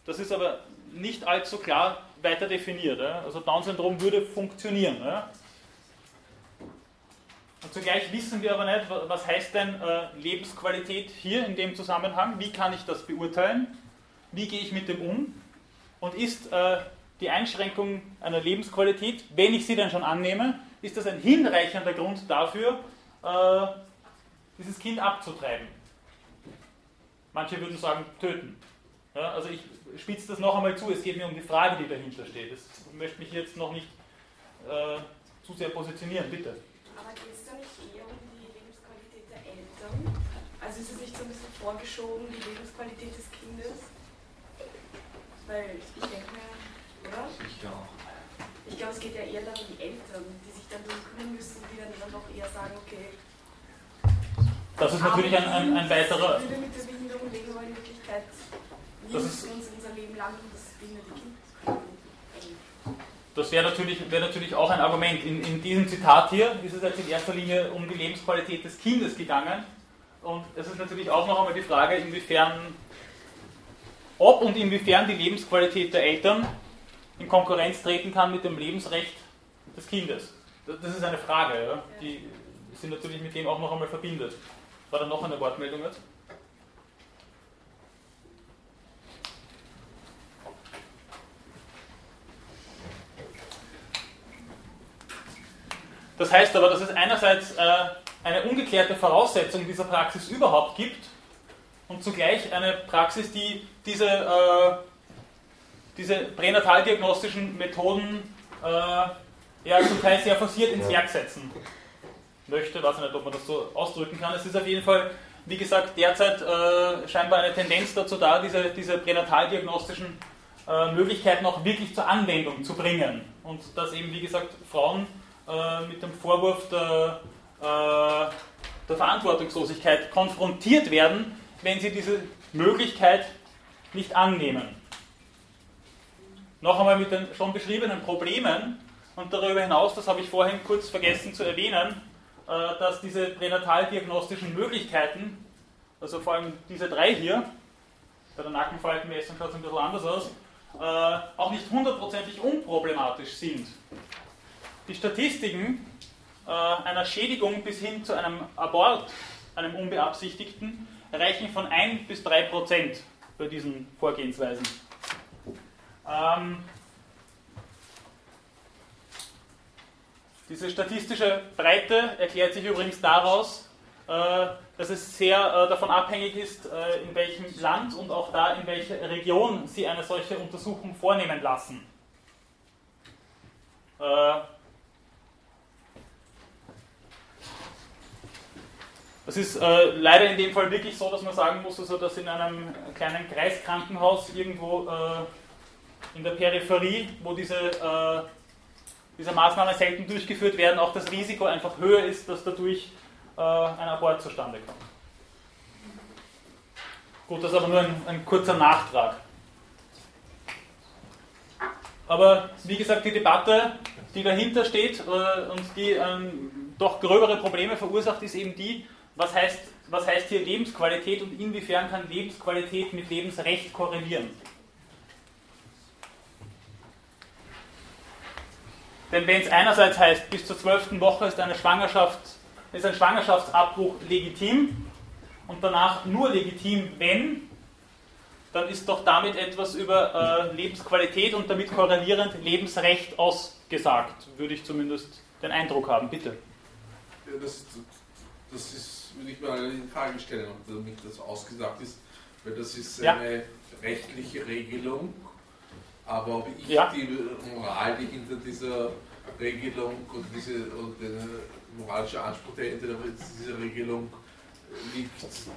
Das ist aber nicht allzu klar weiter definiert. Also Down-Syndrom würde funktionieren. Zugleich wissen wir aber nicht, was heißt denn äh, Lebensqualität hier in dem Zusammenhang? Wie kann ich das beurteilen? Wie gehe ich mit dem um? Und ist äh, die Einschränkung einer Lebensqualität, wenn ich sie dann schon annehme, ist das ein hinreichender Grund dafür, äh, dieses Kind abzutreiben. Manche würden sagen, töten. Ja, also ich spitze das noch einmal zu, es geht mir um die Frage, die dahinter steht. Das möchte mich jetzt noch nicht äh, zu sehr positionieren, bitte. Aber geht es da nicht eher um die Lebensqualität der Eltern? Also ist es nicht so ein bisschen vorgeschoben, die Lebensqualität des Kindes? Weil ich denke mir, oder? Ich glaube Ich glaube, es geht ja eher darum, die Eltern, die sich dann darum kümmern müssen, die dann, dann doch eher sagen, okay, das ist natürlich ein, ein, ein weiterer. Wir mit der Behinderung leben, aber in Wirklichkeit das ist, uns unser Leben lang und das behinderte Kind. Das wäre natürlich, wär natürlich auch ein Argument. In, in diesem Zitat hier ist es jetzt in erster Linie um die Lebensqualität des Kindes gegangen. Und es ist natürlich auch noch einmal die Frage, inwiefern, ob und inwiefern die Lebensqualität der Eltern in Konkurrenz treten kann mit dem Lebensrecht des Kindes. Das ist eine Frage, ja, die sich natürlich mit dem auch noch einmal verbindet. War da noch eine Wortmeldung jetzt? Das heißt aber, dass es einerseits äh, eine ungeklärte Voraussetzung dieser Praxis überhaupt gibt und zugleich eine Praxis, die diese, äh, diese pränataldiagnostischen Methoden äh, ja zum Teil sehr forciert ins Werk setzen möchte. Ich weiß nicht, ob man das so ausdrücken kann. Es ist auf jeden Fall, wie gesagt, derzeit äh, scheinbar eine Tendenz dazu da, diese, diese pränataldiagnostischen Möglichkeiten auch wirklich zur Anwendung zu bringen. Und dass eben, wie gesagt, Frauen äh, mit dem Vorwurf der, äh, der Verantwortungslosigkeit konfrontiert werden, wenn sie diese Möglichkeit nicht annehmen. Noch einmal mit den schon beschriebenen Problemen und darüber hinaus, das habe ich vorhin kurz vergessen zu erwähnen, äh, dass diese pränataldiagnostischen Möglichkeiten, also vor allem diese drei hier, bei der Nackenfaltenmessung schaut es ein bisschen anders aus, auch nicht hundertprozentig unproblematisch sind. Die Statistiken äh, einer Schädigung bis hin zu einem Abort, einem unbeabsichtigten, reichen von 1 bis 3 Prozent bei diesen Vorgehensweisen. Ähm, diese statistische Breite erklärt sich übrigens daraus, äh, dass es sehr äh, davon abhängig ist, äh, in welchem Land und auch da in welcher Region Sie eine solche Untersuchung vornehmen lassen. Das ist äh, leider in dem Fall wirklich so, dass man sagen muss, also, dass in einem kleinen Kreiskrankenhaus irgendwo äh, in der Peripherie, wo diese, äh, diese Maßnahmen selten durchgeführt werden, auch das Risiko einfach höher ist, dass dadurch äh, ein Abort zustande kommt. Gut, das ist aber nur ein, ein kurzer Nachtrag. Aber wie gesagt, die Debatte, die dahinter steht äh, und die ähm, doch gröbere Probleme verursacht, ist eben die, was heißt, was heißt hier Lebensqualität und inwiefern kann Lebensqualität mit Lebensrecht korrelieren? Denn wenn es einerseits heißt, bis zur zwölften Woche ist, eine Schwangerschaft, ist ein Schwangerschaftsabbruch legitim und danach nur legitim, wenn, dann ist doch damit etwas über äh, Lebensqualität und damit korrelierend Lebensrecht ausgesagt, würde ich zumindest den Eindruck haben. Bitte. Ja, das, das ist würde ich mal in Frage stellen, ob damit das ausgesagt ist, weil das ist ja. eine rechtliche Regelung, aber ob ich ja. die Moral, die hinter dieser Regelung und, diese, und der moralische Anspruch, der hinter dieser Regelung liegt,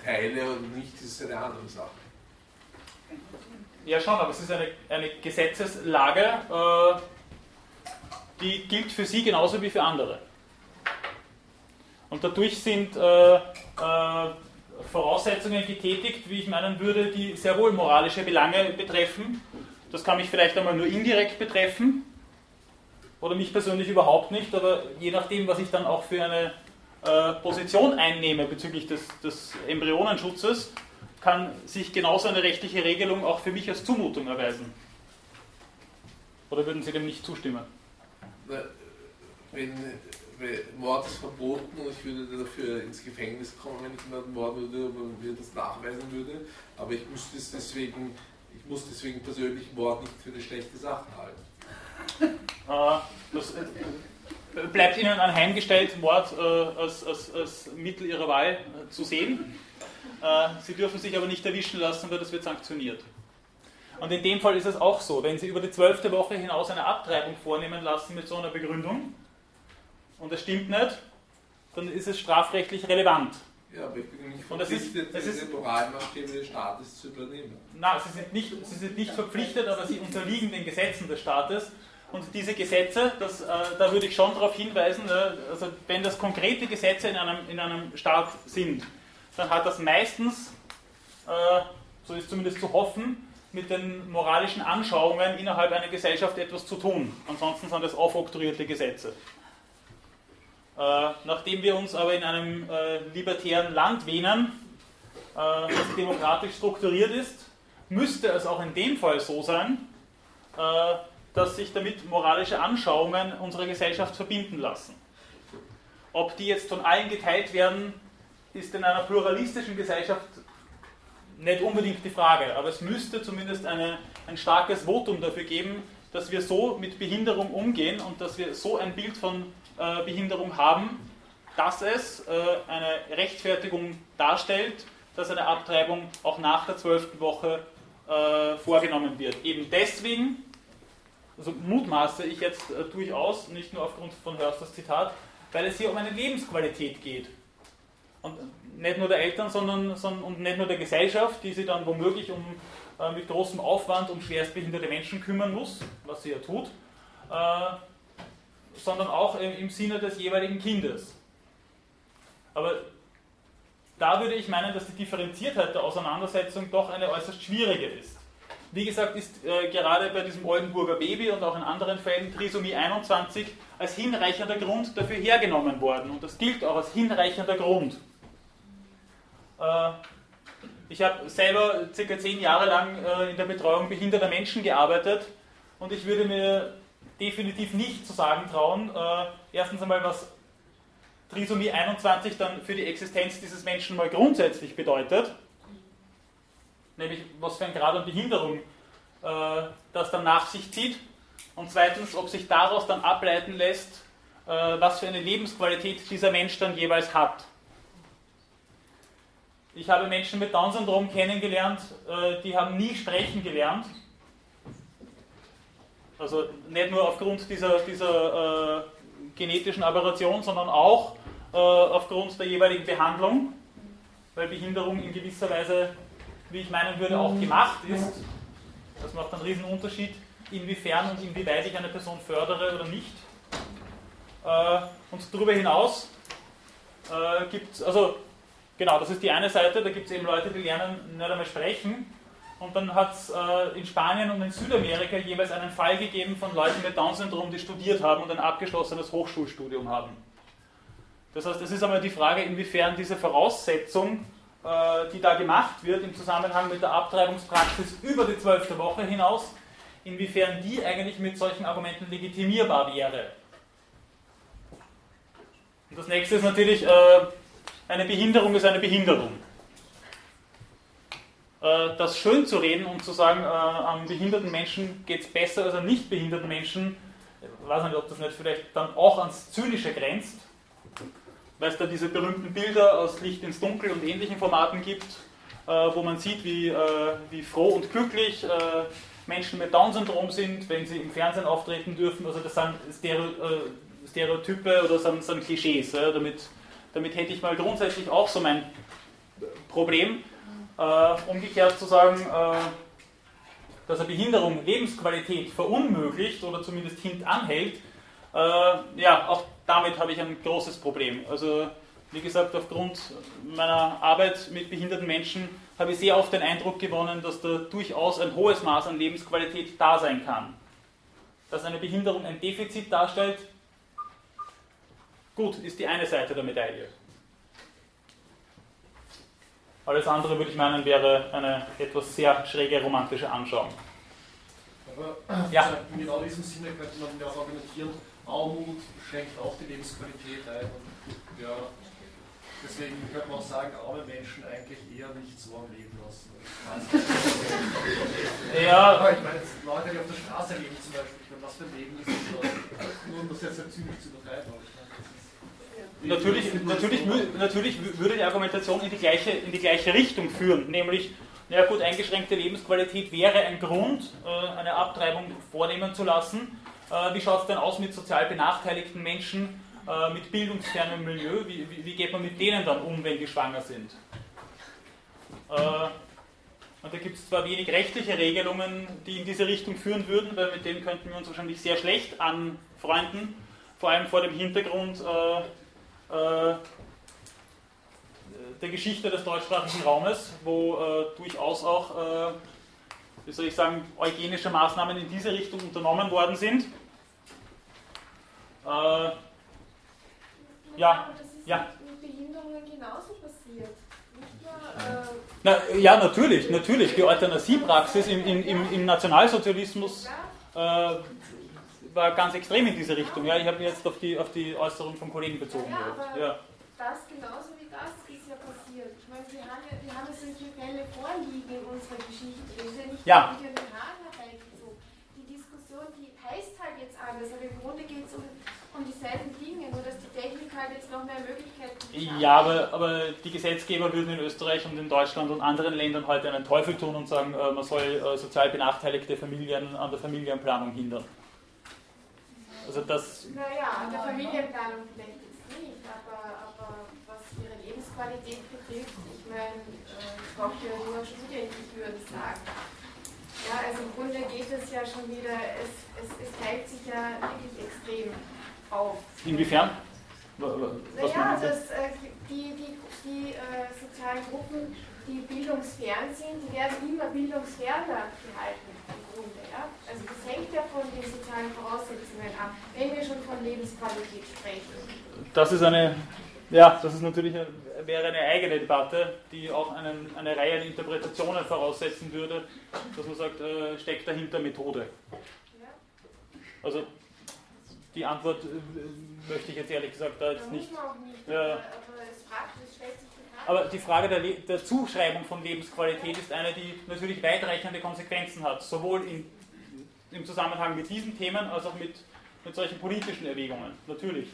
teile und nicht, das ist eine andere Sache. Ja, schon, aber es ist eine, eine Gesetzeslage, äh, die gilt für Sie genauso wie für andere. Und dadurch sind äh, äh, Voraussetzungen getätigt, wie ich meinen würde, die sehr wohl moralische Belange betreffen. Das kann mich vielleicht einmal nur indirekt betreffen oder mich persönlich überhaupt nicht, aber je nachdem, was ich dann auch für eine äh, Position einnehme bezüglich des, des Embryonenschutzes, kann sich genauso eine rechtliche Regelung auch für mich als Zumutung erweisen. Oder würden Sie dem nicht zustimmen? Wenn Mord ist verboten und ich würde dafür ins Gefängnis kommen, wenn ich jemanden morden würde, und mir das nachweisen würde. Aber ich muss, das deswegen, ich muss deswegen persönlich Mord nicht für eine schlechte Sache halten. Äh, <laughs> das äh, bleibt Ihnen anheimgestellt, Mord äh, als, als, als, Mittel Ihrer Wahl äh, zu sehen. Sie dürfen sich aber nicht erwischen lassen, weil das wird sanktioniert. Und in dem Fall ist es auch so, wenn Sie über die zwölfte Woche hinaus eine Abtreibung vornehmen lassen mit so einer Begründung, und es stimmt nicht, dann ist es strafrechtlich relevant. Ja, aber ich bin nicht verpflichtet, ist, diese Moralmaßstäbe des Staates zu übernehmen. Nein, sie sind, nicht, sie sind nicht verpflichtet, aber sie unterliegen den Gesetzen des Staates. Und diese Gesetze, das, äh, da würde ich schon darauf hinweisen, äh, also wenn das konkrete Gesetze in einem, in einem Staat sind, dann hat das meistens, äh, so ist zumindest zu hoffen, mit den moralischen Anschauungen innerhalb einer Gesellschaft etwas zu tun. Ansonsten sind das aufoktroyierte Gesetze. Äh, nachdem wir uns aber in einem äh, libertären Land wähnen, äh, das demokratisch strukturiert ist, müsste es auch in dem Fall so sein, dass sich damit moralische Anschauungen unserer Gesellschaft verbinden lassen. Ob die jetzt von allen geteilt werden, ist in einer pluralistischen Gesellschaft nicht unbedingt die Frage, aber es müsste zumindest eine, ein starkes Votum dafür geben, dass wir so mit Behinderung umgehen und dass wir so ein Bild von äh, Behinderung haben, dass es äh, eine Rechtfertigung darstellt, dass eine Abtreibung auch nach der zwölften Woche äh, vorgenommen wird. Eben deswegen, also mutmaße ich jetzt durchaus, nicht nur aufgrund von Hörsters Zitat, weil es hier um eine Lebensqualität geht. Und nicht nur der Eltern, sondern, sondern und nicht nur der Gesellschaft, die sich dann womöglich um, mit großem Aufwand um schwerstbehinderte Menschen kümmern muss, was sie ja tut, sondern auch im, Sinne des jeweiligen Kindes. Aber da würde ich meinen, dass die Differenziertheit der Auseinandersetzung doch eine äußerst schwierige ist. Wie gesagt, ist äh, gerade bei diesem Oldenburger Baby und auch in anderen Fällen Trisomie 21 als hinreichender Grund dafür hergenommen worden. Und das gilt auch als hinreichender Grund. Äh, ich habe selber circa zehn Jahre lang äh, in der Betreuung behinderter Menschen gearbeitet und ich würde mir definitiv nicht zu sagen trauen, äh, erstens einmal, was Trisomie 21 dann für die Existenz dieses Menschen mal grundsätzlich bedeutet, nämlich was für ein Grad an Behinderung das dann nach sich zieht und zweitens, ob sich daraus dann ableiten lässt, was für eine Lebensqualität dieser Mensch dann jeweils hat. Ich habe Menschen mit Down-Syndrom kennengelernt, äh, die haben nie sprechen gelernt. Also nicht nur aufgrund dieser, dieser äh, genetischen Aberration, sondern auch äh, aufgrund der jeweiligen Behandlung, weil Behinderung in gewisser Weise, wie ich meinen würde, auch gemacht ist. Das macht einen riesen Unterschied, inwiefern und inwieweit ich eine Person fördere oder nicht. Äh, und darüber hinaus äh, gibt es, also Genau, das ist die eine Seite, da gibt es eben Leute, die lernen nicht einmal sprechen. Und dann hat es äh, in Spanien und in Südamerika jeweils einen Fall gegeben von Leuten mit Down-Syndrom, die studiert haben und ein abgeschlossenes Hochschulstudium haben. Das heißt, es ist einmal die Frage, inwiefern diese Voraussetzung, äh, die da gemacht wird im Zusammenhang mit der Abtreibungspraxis über die zwölfte Woche hinaus, inwiefern die eigentlich mit solchen Argumenten legitimierbar wäre. Und das nächste ist natürlich, äh, eine Behinderung ist eine Behinderung. Äh, das schön zu reden und zu sagen, äh, behinderten Menschen geht es besser als an nicht behinderten Menschen, ich weiß nicht, ob das nicht vielleicht dann auch ans Zynische grenzt, weil es da diese berühmten Bilder aus Licht ins Dunkel und ähnlichen Formaten gibt, äh, wo man sieht, wie, wie froh und glücklich Menschen mit Down-Syndrom sind, wenn sie im Fernsehen auftreten dürfen. Also das sind Stereotype oder sind, sind Klischees, damit damit hätte ich mal grundsätzlich auch so mein Problem. Äh, umgekehrt zu sagen, äh, dass eine Behinderung Lebensqualität verunmöglicht oder zumindest hintanhält, äh, ja, auch damit habe ich ein großes Problem. Also, wie gesagt, aufgrund meiner Arbeit mit behinderten Menschen habe ich sehr oft den Eindruck gewonnen, dass da durchaus ein hohes Maß an Lebensqualität da sein kann. Dass eine Behinderung ein Defizit darstellt, Gut, ist die eine Seite der Medaille. Alles andere, würde ich meinen, wäre eine etwas sehr schräge romantische Anschauung. Aber ja. in genau diesem Sinne könnte man ja auch argumentieren, Armut schränkt auch die Lebensqualität ein. Und ja, deswegen könnte man auch sagen, arme Menschen eigentlich eher nicht so am Leben lassen. <laughs> ja. Aber ich meine, Leute, die auf der Straße leben zum Beispiel, ich meine, was für ein Leben ist das? Nur um das jetzt halt zynisch zu übertreiben. Natürlich, natürlich, natürlich würde die Argumentation in die, gleiche, in die gleiche Richtung führen, nämlich, naja gut, eingeschränkte Lebensqualität wäre ein Grund, äh, eine Abtreibung vornehmen zu lassen. Äh, wie schaut es denn aus mit sozial benachteiligten Menschen, äh, mit bildungsfernem Milieu? Wie, wie, geht man mit denen dann um, wenn die schwanger sind? Und da gibt es zwar wenig rechtliche Regelungen, die in diese Richtung führen würden, weil mit denen könnten wir uns wahrscheinlich sehr schlecht anfreunden, vor allem vor dem Hintergrund, der Geschichte des deutschsprachigen Raumes, wo äh, durchaus auch äh, wie soll ich sagen, eugenische Maßnahmen in diese Richtung unternommen worden sind. Äh, ja, ja. Ja. mit Behinderungen genauso passiert. Nur, äh Na, ja, natürlich, natürlich. Die Euthanasiepraxis im, im, im Nationalsozialismus äh, war ganz extrem in diese Richtung. Ja, ich habe mich jetzt auf die, auf die Äußerung vom Kollegen bezogen. Ja, ja. Das genauso wie das ist ja passiert. Ich meine, wir haben ja, wir haben ja solche Fälle vorliegen in unserer Geschichte. Das ist ja nicht ja. mit den Haaren herbeigezogen. Die Diskussion, die heißt halt jetzt anders, aber im Grunde geht es um, um dieselben Dinge, nur dass die Technik halt jetzt noch mehr Möglichkeiten hat. Ja, aber, aber die Gesetzgeber würden in Österreich und in Deutschland und anderen Ländern heute einen Teufel tun und sagen, äh, man soll äh, sozial benachteiligte Familien an der Familienplanung hindern. Also das. Naja, an der Familienplanung vielleicht jetzt nicht, aber, aber was ihre Lebensqualität betrifft, ich meine, äh, braucht ja nur Studien, ich würde sagen. Ja, also im Grunde geht es ja schon wieder, es, es, es teilt sich ja wirklich extrem auf. Inwiefern? Was naja, dass äh, die, die, die äh, sozialen Gruppen, die bildungsfern sind, die werden immer bildungsferner gehalten im Grunde. Ja? Also das hängt ja von den sozialen Voraussetzungen ab, wenn wir schon von Lebensqualität sprechen. Das ist eine ja, das ist natürlich eine, wäre eine eigene Debatte, die auch einen, eine Reihe an Interpretationen voraussetzen würde, dass man sagt, äh, steckt dahinter Methode. Also die Antwort äh, möchte ich jetzt ehrlich gesagt da jetzt nicht. nicht ja. Aber die Frage der, der, Zuschreibung von Lebensqualität ist eine, die natürlich weitreichende Konsequenzen hat, sowohl in, im Zusammenhang mit diesen Themen als auch mit, mit solchen politischen Erwägungen, natürlich.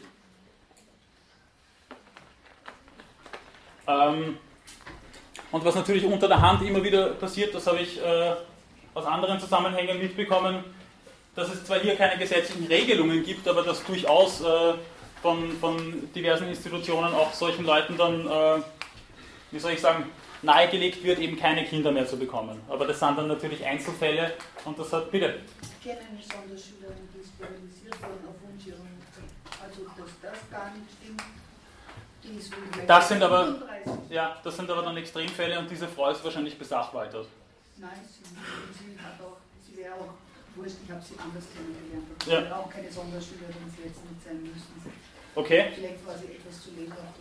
Ähm, und was natürlich unter der Hand immer wieder passiert, das habe ich äh, aus anderen Zusammenhängen mitbekommen, dass es zwar hier keine gesetzlichen Regelungen gibt, aber dass durchaus äh, von, von, diversen Institutionen auch solchen Leuten dann, äh, wie soll ich sagen, nahegelegt wird, eben keine Kinder mehr zu bekommen. Aber das sind dann natürlich Einzelfälle und das hat, bitte. Ich kenne eine Sonderschülerin, die ist sterilisiert worden auf Wunsch ihrer Mutter. Also, dass das gar nicht stimmt, das sind aber, ja, das sind aber dann Extremfälle und diese Frau ist wahrscheinlich besachwaltert. Nein, sie, sie, hat auch, sie wäre auch wurscht, ich habe sie anders kennengelernt. Sie ja. wäre auch keine Sonderschülerin, sie hätte nicht sein müssen. Okay.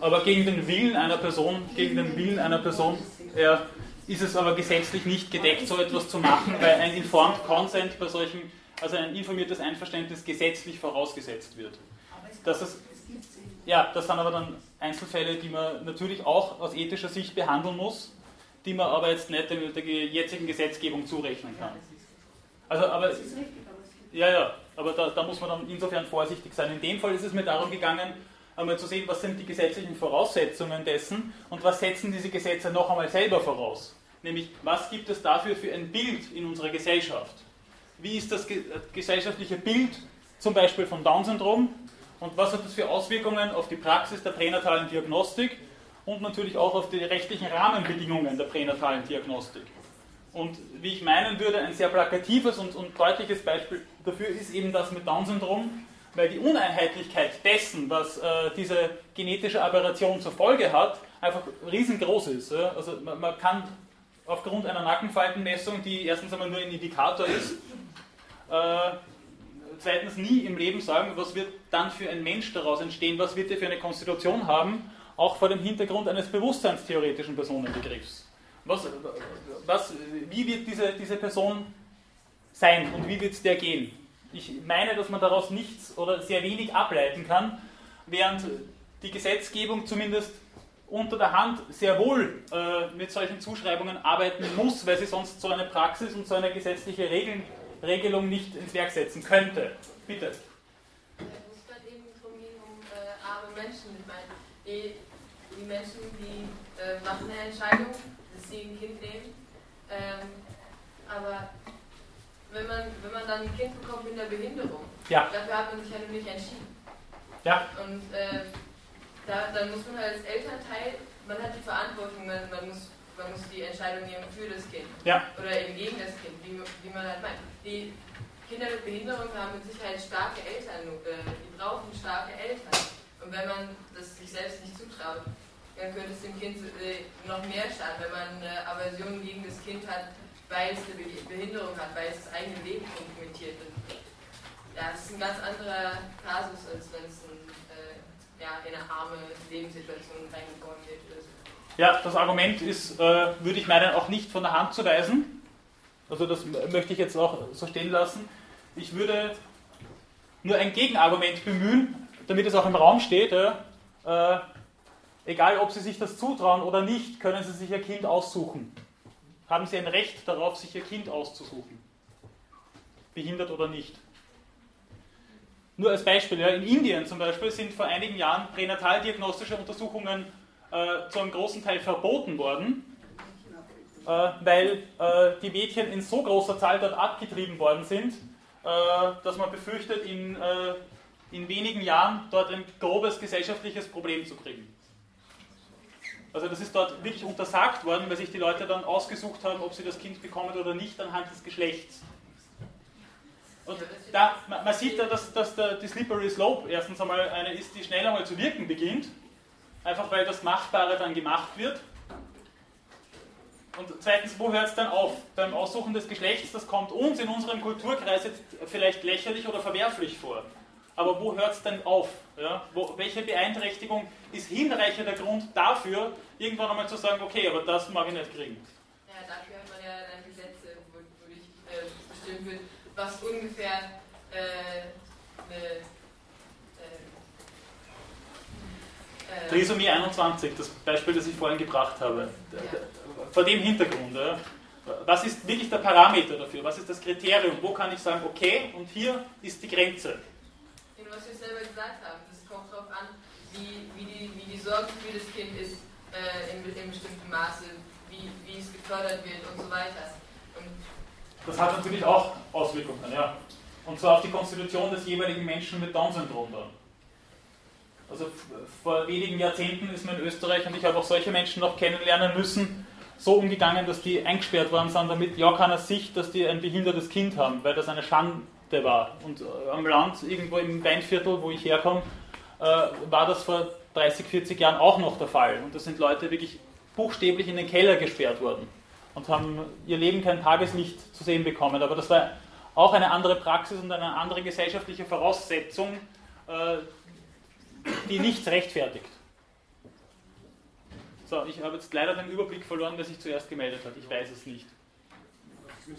Aber gegen den Willen einer Person, gegen den Willen einer Person, ja, ist es aber gesetzlich nicht gedeckt, so etwas zu machen, weil ein Informed Consent bei solchen, also ein informiertes Einverständnis gesetzlich vorausgesetzt wird. Dass es, ja, das sind aber dann Einzelfälle, die man natürlich auch aus ethischer Sicht behandeln muss, die man aber jetzt nicht der, der jetzigen Gesetzgebung zurechnen kann. Also, aber, ja, ja, aber da, da muss man dann insofern vorsichtig sein. In dem Fall ist es mir darum gegangen, einmal zu sehen, was sind die gesetzlichen Voraussetzungen dessen und was setzen diese Gesetze noch einmal selber voraus. Nämlich, was gibt es dafür für ein Bild in unserer Gesellschaft? Wie ist das gesellschaftliche Bild zum Beispiel von Down-Syndrom? Und was hat das für Auswirkungen auf die Praxis der pränatalen Diagnostik und natürlich auch auf die rechtlichen Rahmenbedingungen der pränatalen Diagnostik? Und wie ich meinen würde, ein sehr plakatives und, und deutliches Beispiel dafür ist eben das mit Down-Syndrom, weil die Uneinheitlichkeit dessen, was äh, diese genetische Aberration zur Folge hat, einfach riesengroß ist. Ja? Also man, man, kann aufgrund einer Nackenfaltenmessung, die erstens einmal nur ein Indikator ist, äh, zweitens nie im Leben sagen, was wird dann für ein Mensch daraus entstehen, was wird er für eine Konstitution haben, auch vor dem Hintergrund eines bewusstseinstheoretischen Personenbegriffs. Was, was, wie wird diese, diese Person sein und wie wird es der gehen? Ich meine, dass man daraus nichts oder sehr wenig ableiten kann, während die Gesetzgebung zumindest unter der Hand sehr wohl äh, mit solchen Zuschreibungen arbeiten muss, weil sie sonst so eine Praxis und so eine gesetzliche Regeln Regelung nicht ins Werk setzen könnte. Bitte. Es muss gerade eben darum gehen, um äh, arme Menschen. Ich meine, die, die Menschen, die äh, machen eine Entscheidung, sie ein Kind nehmen. Ähm, aber wenn man, wenn man dann ein Kind bekommt mit einer Behinderung, ja. dafür hat man sich ja noch nicht entschieden. Ja. Und äh, da, dann muss man halt als Elternteil, man hat die Verantwortung, man, man muss man muss die Entscheidung nehmen für das Kind. Ja. Oder eben gegen das Kind, wie, wie man halt meint. Die Kinder mit Behinderung haben mit Sicherheit starke Eltern, äh, die brauchen starke Eltern. Und wenn man das sich selbst nicht zutraut, dann könnte es dem Kind äh, noch mehr schaden. Wenn man eine Aversion gegen das Kind hat, weil es eine Behinderung hat, weil es das eigene Leben kompromittiert. ja, das ist ein ganz anderer Kasus, als wenn es ein, äh, ja, in eine arme Lebenssituation reingeboren wird. Ja, das Argument ist, äh, würde ich meinen, auch nicht von der Hand zu weisen. Also das möchte ich jetzt auch so stehen lassen. Ich würde nur ein Gegenargument bemühen, damit es auch im Raum steht. Äh, egal, ob Sie sich das zutrauen oder nicht, können Sie sich Ihr Kind aussuchen. Haben Sie ein Recht darauf, sich Ihr Kind auszusuchen. Behindert oder nicht. Nur als Beispiel, ja, in Indien zum Beispiel sind vor einigen Jahren pränataldiagnostische Untersuchungen äh, zu einem großen Teil verboten worden, äh, weil äh, die Mädchen in so großer Zahl dort abgetrieben worden sind, äh, dass man befürchtet, in, äh, in wenigen Jahren dort ein grobes gesellschaftliches Problem zu kriegen. Also das ist dort wirklich untersagt worden, weil sich die Leute dann ausgesucht haben, ob sie das Kind bekommen oder nicht anhand des Geschlechts. Und da, man sieht da, dass, dass der, die Slippery Slope erstens einmal eine ist, die schneller mal zu wirken beginnt, einfach weil das Machbare dann gemacht wird. Und zweitens, wo hört es dann auf? Beim Aussuchen des Geschlechts, das kommt uns in unserem Kulturkreis jetzt vielleicht lächerlich oder verwerflich vor. Aber wo hört es denn auf? Ja? Wo, welche Beeinträchtigung ist hinreichender Grund dafür, irgendwann einmal zu sagen, okay, aber das mag ich nicht kriegen? Ja, dafür hat man ja dann Gesetze, wo, wo ich, äh, bestimmt wird, was ungefähr äh, eine äh, Trisomie 21, das Beispiel, das ich vorhin gebracht habe. Ja. Vor dem Hintergrund, ja, was ist wirklich der Parameter dafür? Was ist das Kriterium? Wo kann ich sagen, okay, und hier ist die Grenze? Was wir selber gesagt haben, das kommt darauf an, wie, wie, die, wie die Sorge für das Kind ist äh, in, in bestimmtem Maße, wie, wie es gefördert wird und so weiter. Und das hat natürlich auch Auswirkungen, ja. Und zwar auf die Konstitution des jeweiligen Menschen mit Down-Syndrom dann. Also vor wenigen Jahrzehnten ist man in Österreich, und ich habe auch solche Menschen noch kennenlernen müssen, so umgegangen, dass die eingesperrt worden sind, damit ja keiner sieht, dass die ein behindertes Kind haben, weil das eine Schande war. Und äh, am Land, irgendwo im Weinviertel, wo ich herkomme, war das vor 30, 40 Jahren auch noch der Fall. Und da sind Leute wirklich buchstäblich in den Keller gesperrt worden und haben ihr Leben kein Tageslicht zu sehen bekommen. Aber das war auch eine andere Praxis und eine andere gesellschaftliche Voraussetzung, äh, die nichts rechtfertigt. So, ich habe jetzt leider den Überblick verloren, wer sich zuerst gemeldet hat. Ich weiß es nicht. Ich.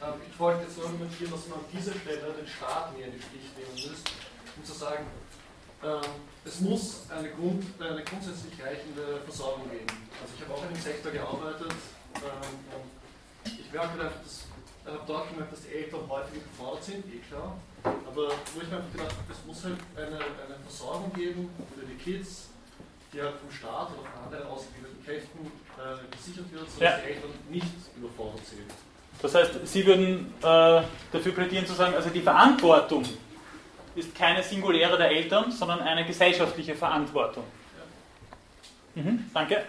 Ähm, wollte jetzt argumentieren, dass man an dieser Stelle den Staat mehr in die Pflicht nehmen müsste, um zu sagen, ähm, es muss eine, Grund, eine grundsätzlich reichende Versorgung geben. Also ich habe auch in dem Sektor gearbeitet ähm, und ich merke einfach, dass ich habe dort gemerkt, dass die Eltern häufiger gefordert sind, eh klar. Aber wo ich mir einfach gedacht habe, es muss halt eine, eine Versorgung geben für die Kids, die halt vom Staat oder von anderen ausgebildeten Kräften äh, gesichert wird, sodass ja. die Eltern nicht überfordert sind. Das heißt, Sie würden äh, dafür plädieren zu sagen, also die Verantwortung ist keine singuläre der Eltern, sondern eine gesellschaftliche Verantwortung. Mhm, danke. Äh,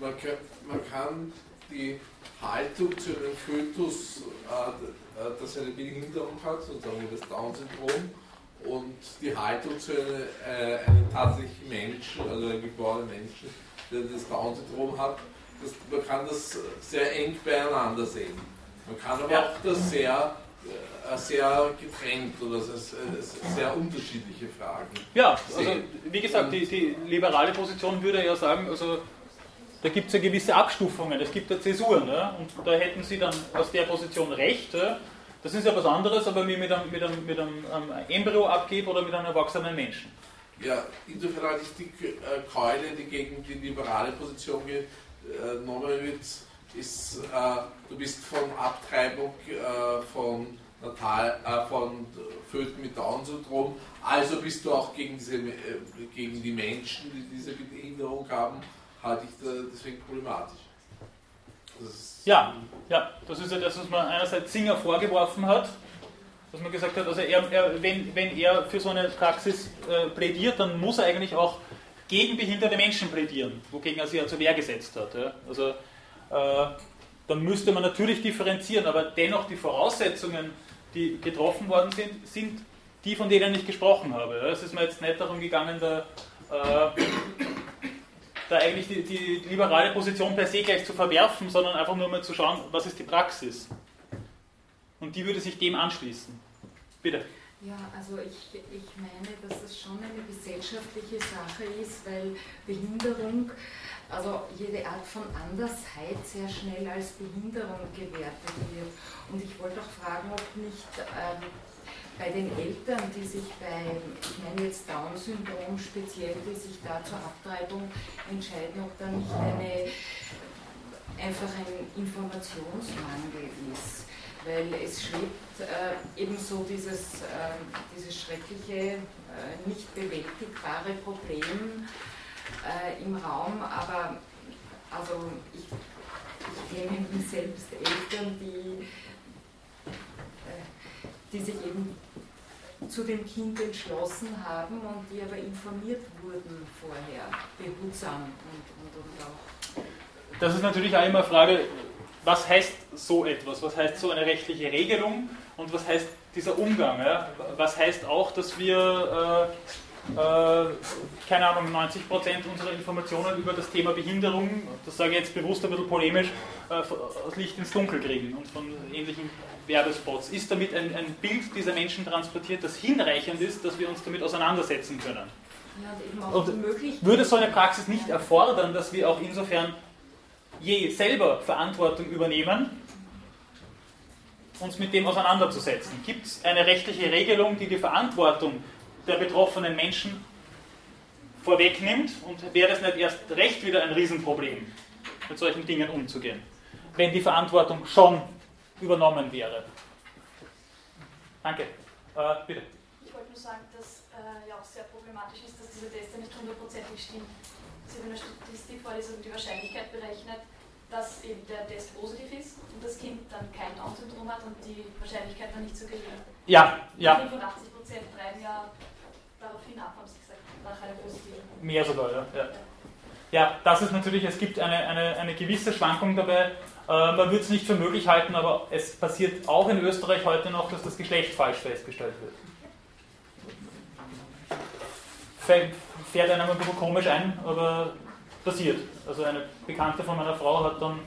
man kann, man kann die Haltung zu einem Fötus, äh, das eine Behinderung hat, sozusagen das Down-Syndrom, und die Haltung zu einem, äh, einem tatsächlichen Menschen, also einem geborenen Menschen, der das Down-Syndrom hat, das, man kann das sehr eng beieinander sehen. Man kann aber ja. auch das sehr, äh, sehr getrennt oder sehr unterschiedliche Fragen. Ja, also wie gesagt, die, die liberale Position würde ja sagen, also da gibt es ja gewisse Abstufungen, es gibt ja Zäsuren. Ja? Und da hätten Sie dann aus der Position recht. Das ist ja was anderes, aber mir mit einem, mit einem, mit einem Embryo abgebe oder mit einem erwachsenen Menschen. Ja, insofern ich die äh, Keule, die gegen die liberale Position genommen äh, wird, ist, äh, du bist von Abtreibung äh, von, Natal, äh, von Föten mit Down-Syndrom, also bist du auch gegen, diese, äh, gegen die Menschen, die diese Behinderung haben, halte ich deswegen problematisch. Ja, ja, das ist ja das, was man einerseits Singer vorgeworfen hat, dass man gesagt hat, also er, er, wenn, wenn er für so eine Praxis äh, plädiert, dann muss er eigentlich auch gegen behinderte Menschen plädieren, wogegen er sich ja zur Wehr gesetzt hat. Ja. Also dann müsste man natürlich differenzieren, aber dennoch die Voraussetzungen, die getroffen worden sind, sind die, von denen ich gesprochen habe. Es ist mir jetzt nicht darum gegangen, da, äh, da eigentlich die, die liberale Position per se gleich zu verwerfen, sondern einfach nur mal zu schauen, was ist die Praxis. Und die würde sich dem anschließen. Bitte. Ja, also ich, ich meine, dass das schon eine gesellschaftliche Sache ist, weil Behinderung, also jede Art von Andersheit sehr schnell als Behinderung gewertet wird. Und ich wollte auch fragen, ob nicht ähm, bei den Eltern, die sich bei, ich meine jetzt Down-Syndrom speziell, die sich da zur Abtreibung entscheiden, ob da nicht eine, einfach ein Informationsmangel ist weil es schwebt äh, ebenso dieses, äh, dieses schreckliche, äh, nicht bewältigbare Problem äh, im Raum, aber also ich, ich kenne eben selbst Eltern, die, äh, die sich eben zu dem Kind entschlossen haben und die aber informiert wurden vorher, behutsam und, und, und auch. Das ist natürlich auch immer eine Frage, was heißt so etwas? Was heißt so eine rechtliche Regelung? Und was heißt dieser Umgang? Ja? Was heißt auch, dass wir, äh, keine Ahnung, 90% unserer Informationen über das Thema Behinderung, das sage ich jetzt bewusst ein bisschen polemisch, äh, aus Licht ins Dunkel kriegen und von ähnlichen Werbespots. Ist damit ein, ein Bild dieser Menschen transportiert, das hinreichend ist, dass wir uns damit auseinandersetzen können? Ja, und würde so eine Praxis nicht erfordern, dass wir auch insofern je selber Verantwortung übernehmen, uns mit dem auseinanderzusetzen? Gibt es eine rechtliche Regelung, die die Verantwortung der betroffenen Menschen vorwegnimmt? Und wäre es nicht erst recht wieder ein Riesenproblem, mit solchen Dingen umzugehen, wenn die Verantwortung schon übernommen wäre? Danke. Äh, bitte. Ich wollte nur sagen, dass äh, ja auch sehr problematisch ist, dass dieser Test ja nicht hundertprozentig stimmt. Sie haben eine Statistik vorlesen und die Wahrscheinlichkeit berechnet, dass eben der Test positiv ist und das Kind dann kein Down-Syndrom hat und die Wahrscheinlichkeit dann nicht so gering. Ja, ja. 85 Prozent treiben ja darauf hinab, haben Sie gesagt, nach einer positiven. Mehr sogar, ja. ja. Ja, das ist natürlich, es gibt eine, eine, eine gewisse Schwankung dabei. Äh, man würde es nicht für möglich halten, aber es passiert auch in Österreich heute noch, dass das Geschlecht falsch festgestellt wird. Fährt einem ein bisschen komisch ein, aber passiert. Also eine Bekannte von meiner Frau hat dann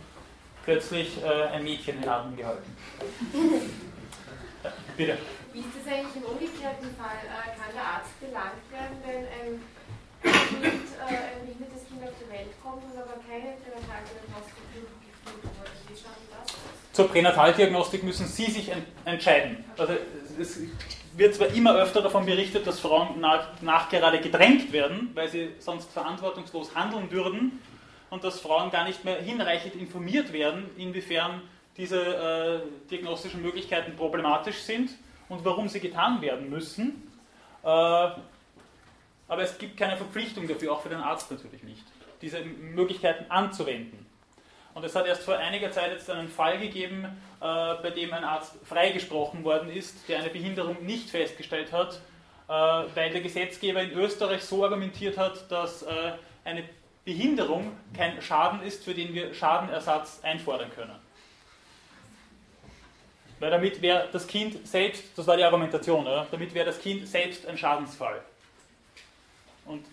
plötzlich äh, ein Mädchen in Armen gehalten. <laughs> ja, bitte. Wie ist das eigentlich im umgekehrten Fall? Äh, kann der Arzt belangt werden, wenn ein, kind, äh, ein behindertes Kind auf die Welt kommt und aber keine Pränataldiagnostik geführt wurde? Zur Pränataldiagnostik müssen Sie sich en entscheiden. Also es wird zwar immer öfter davon berichtet, dass Frauen nach, nachgerade gedrängt werden, weil sie sonst verantwortungslos handeln würden und dass Frauen gar nicht mehr hinreichend informiert werden, inwiefern diese äh, diagnostischen Möglichkeiten problematisch sind und warum sie getan werden müssen. Äh, aber es gibt keine Verpflichtung dafür, auch für den Arzt natürlich nicht, diese Möglichkeiten anzuwenden. Und es hat erst vor einiger Zeit jetzt einen Fall gegeben, äh, bei dem ein Arzt freigesprochen worden ist, der eine Behinderung nicht festgestellt hat, äh, weil der Gesetzgeber in Österreich so argumentiert hat, dass eine Behinderung kein Schaden ist, für den wir Schadenersatz einfordern können. Weil damit wäre das Kind selbst, das war die Argumentation, oder? damit wäre das Kind selbst ein Schadensfall. Und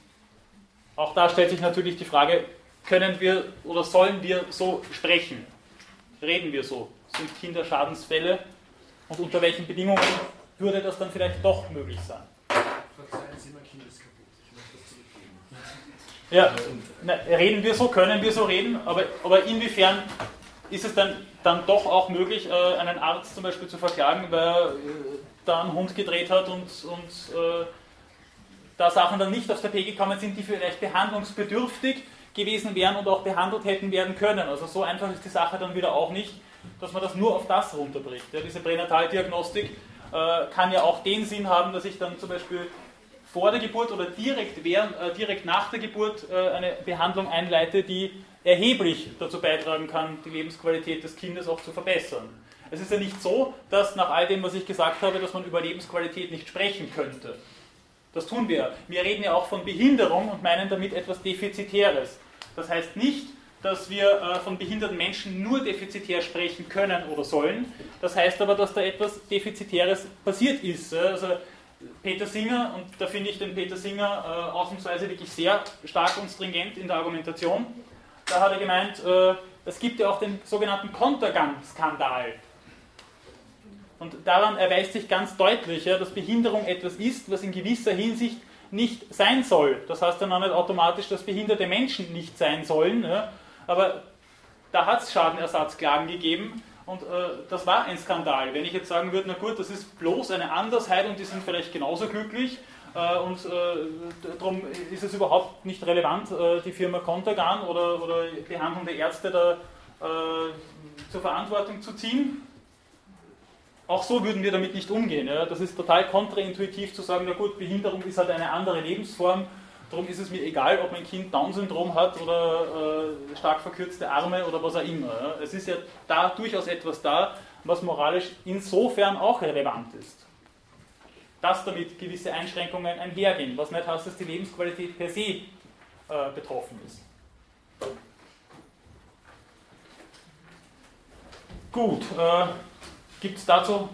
auch da stellt sich natürlich die Frage, können wir oder sollen wir so sprechen? Reden wir so? Sind Kinder Schadensfälle? Und unter welchen Bedingungen würde das dann vielleicht doch möglich sein? Verzeihen Sie, mein Kind ist kaputt. Ich möchte das zurückgeben. Ja, na, reden wir so, können wir so reden, aber, aber inwiefern ist es dann, dann doch auch möglich, äh, einen Arzt zum Beispiel zu verklagen, weil äh, da einen Hund gedreht hat und, und äh, da Sachen dann nicht aufs Tapet gekommen sind, die vielleicht behandlungsbedürftig gewesen wären und auch behandelt hätten werden können. Also so einfach ist die Sache dann wieder auch nicht, dass man das nur auf das runterbricht. Ja, diese Pränataldiagnostik äh, kann ja auch den Sinn haben, dass ich dann zum Beispiel vor der Geburt oder direkt, während, äh, direkt nach der Geburt äh, eine Behandlung einleite, die erheblich dazu beitragen kann, die Lebensqualität des Kindes auch zu verbessern. Es ist ja nicht so, dass nach all dem, was ich gesagt habe, dass man über Lebensqualität nicht sprechen könnte. Das tun wir. Wir reden ja auch von Behinderung und meinen damit etwas Defizitäres. Das heißt nicht, dass wir äh, von behinderten Menschen nur defizitär sprechen können oder sollen. Das heißt aber, dass da etwas Defizitäres passiert ist. Also Peter Singer, und da finde ich den Peter Singer äh, ausnahmsweise wirklich sehr stark und stringent in der Argumentation. Da hat er gemeint, äh, es gibt ja auch den sogenannten Kontergan-Skandal. Und daran erweist sich ganz deutlich, dass Behinderung etwas ist, was in gewisser Hinsicht nicht sein soll. Das heißt dann auch nicht automatisch, dass behinderte Menschen nicht sein sollen. Aber da hat es Schadenersatzklagen gegeben und äh, das war ein Skandal. Wenn ich jetzt sagen würde, na gut, das ist bloß eine Andersheit und die sind vielleicht genauso glücklich und äh, darum ist es überhaupt nicht relevant, äh, die Firma Contagan oder, oder behandelnde Ärzte da äh, zur Verantwortung zu ziehen. Auch so würden wir damit nicht umgehen. Ja. Das ist total kontraintuitiv zu sagen, na gut, Behinderung ist halt eine andere Lebensform Darum ist es mir egal, ob mein Kind Down-Syndrom hat oder äh, stark verkürzte Arme oder was auch immer. Ja. Es ist ja da durchaus etwas da, was moralisch insofern auch relevant ist. Dass damit gewisse Einschränkungen einhergehen, was nicht heißt, dass die Lebensqualität per se äh, betroffen ist. Gut, äh, gibt es dazu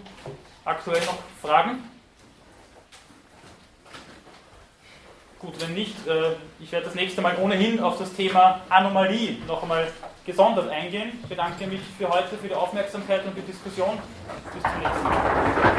aktuell noch Fragen? Gut, wenn nicht, äh, ich werde das nächste Mal ohnehin auf das Thema Anomalie noch einmal gesondert eingehen. Ich bedanke mich für heute für die Aufmerksamkeit und die Diskussion. Bis zum nächsten Mal.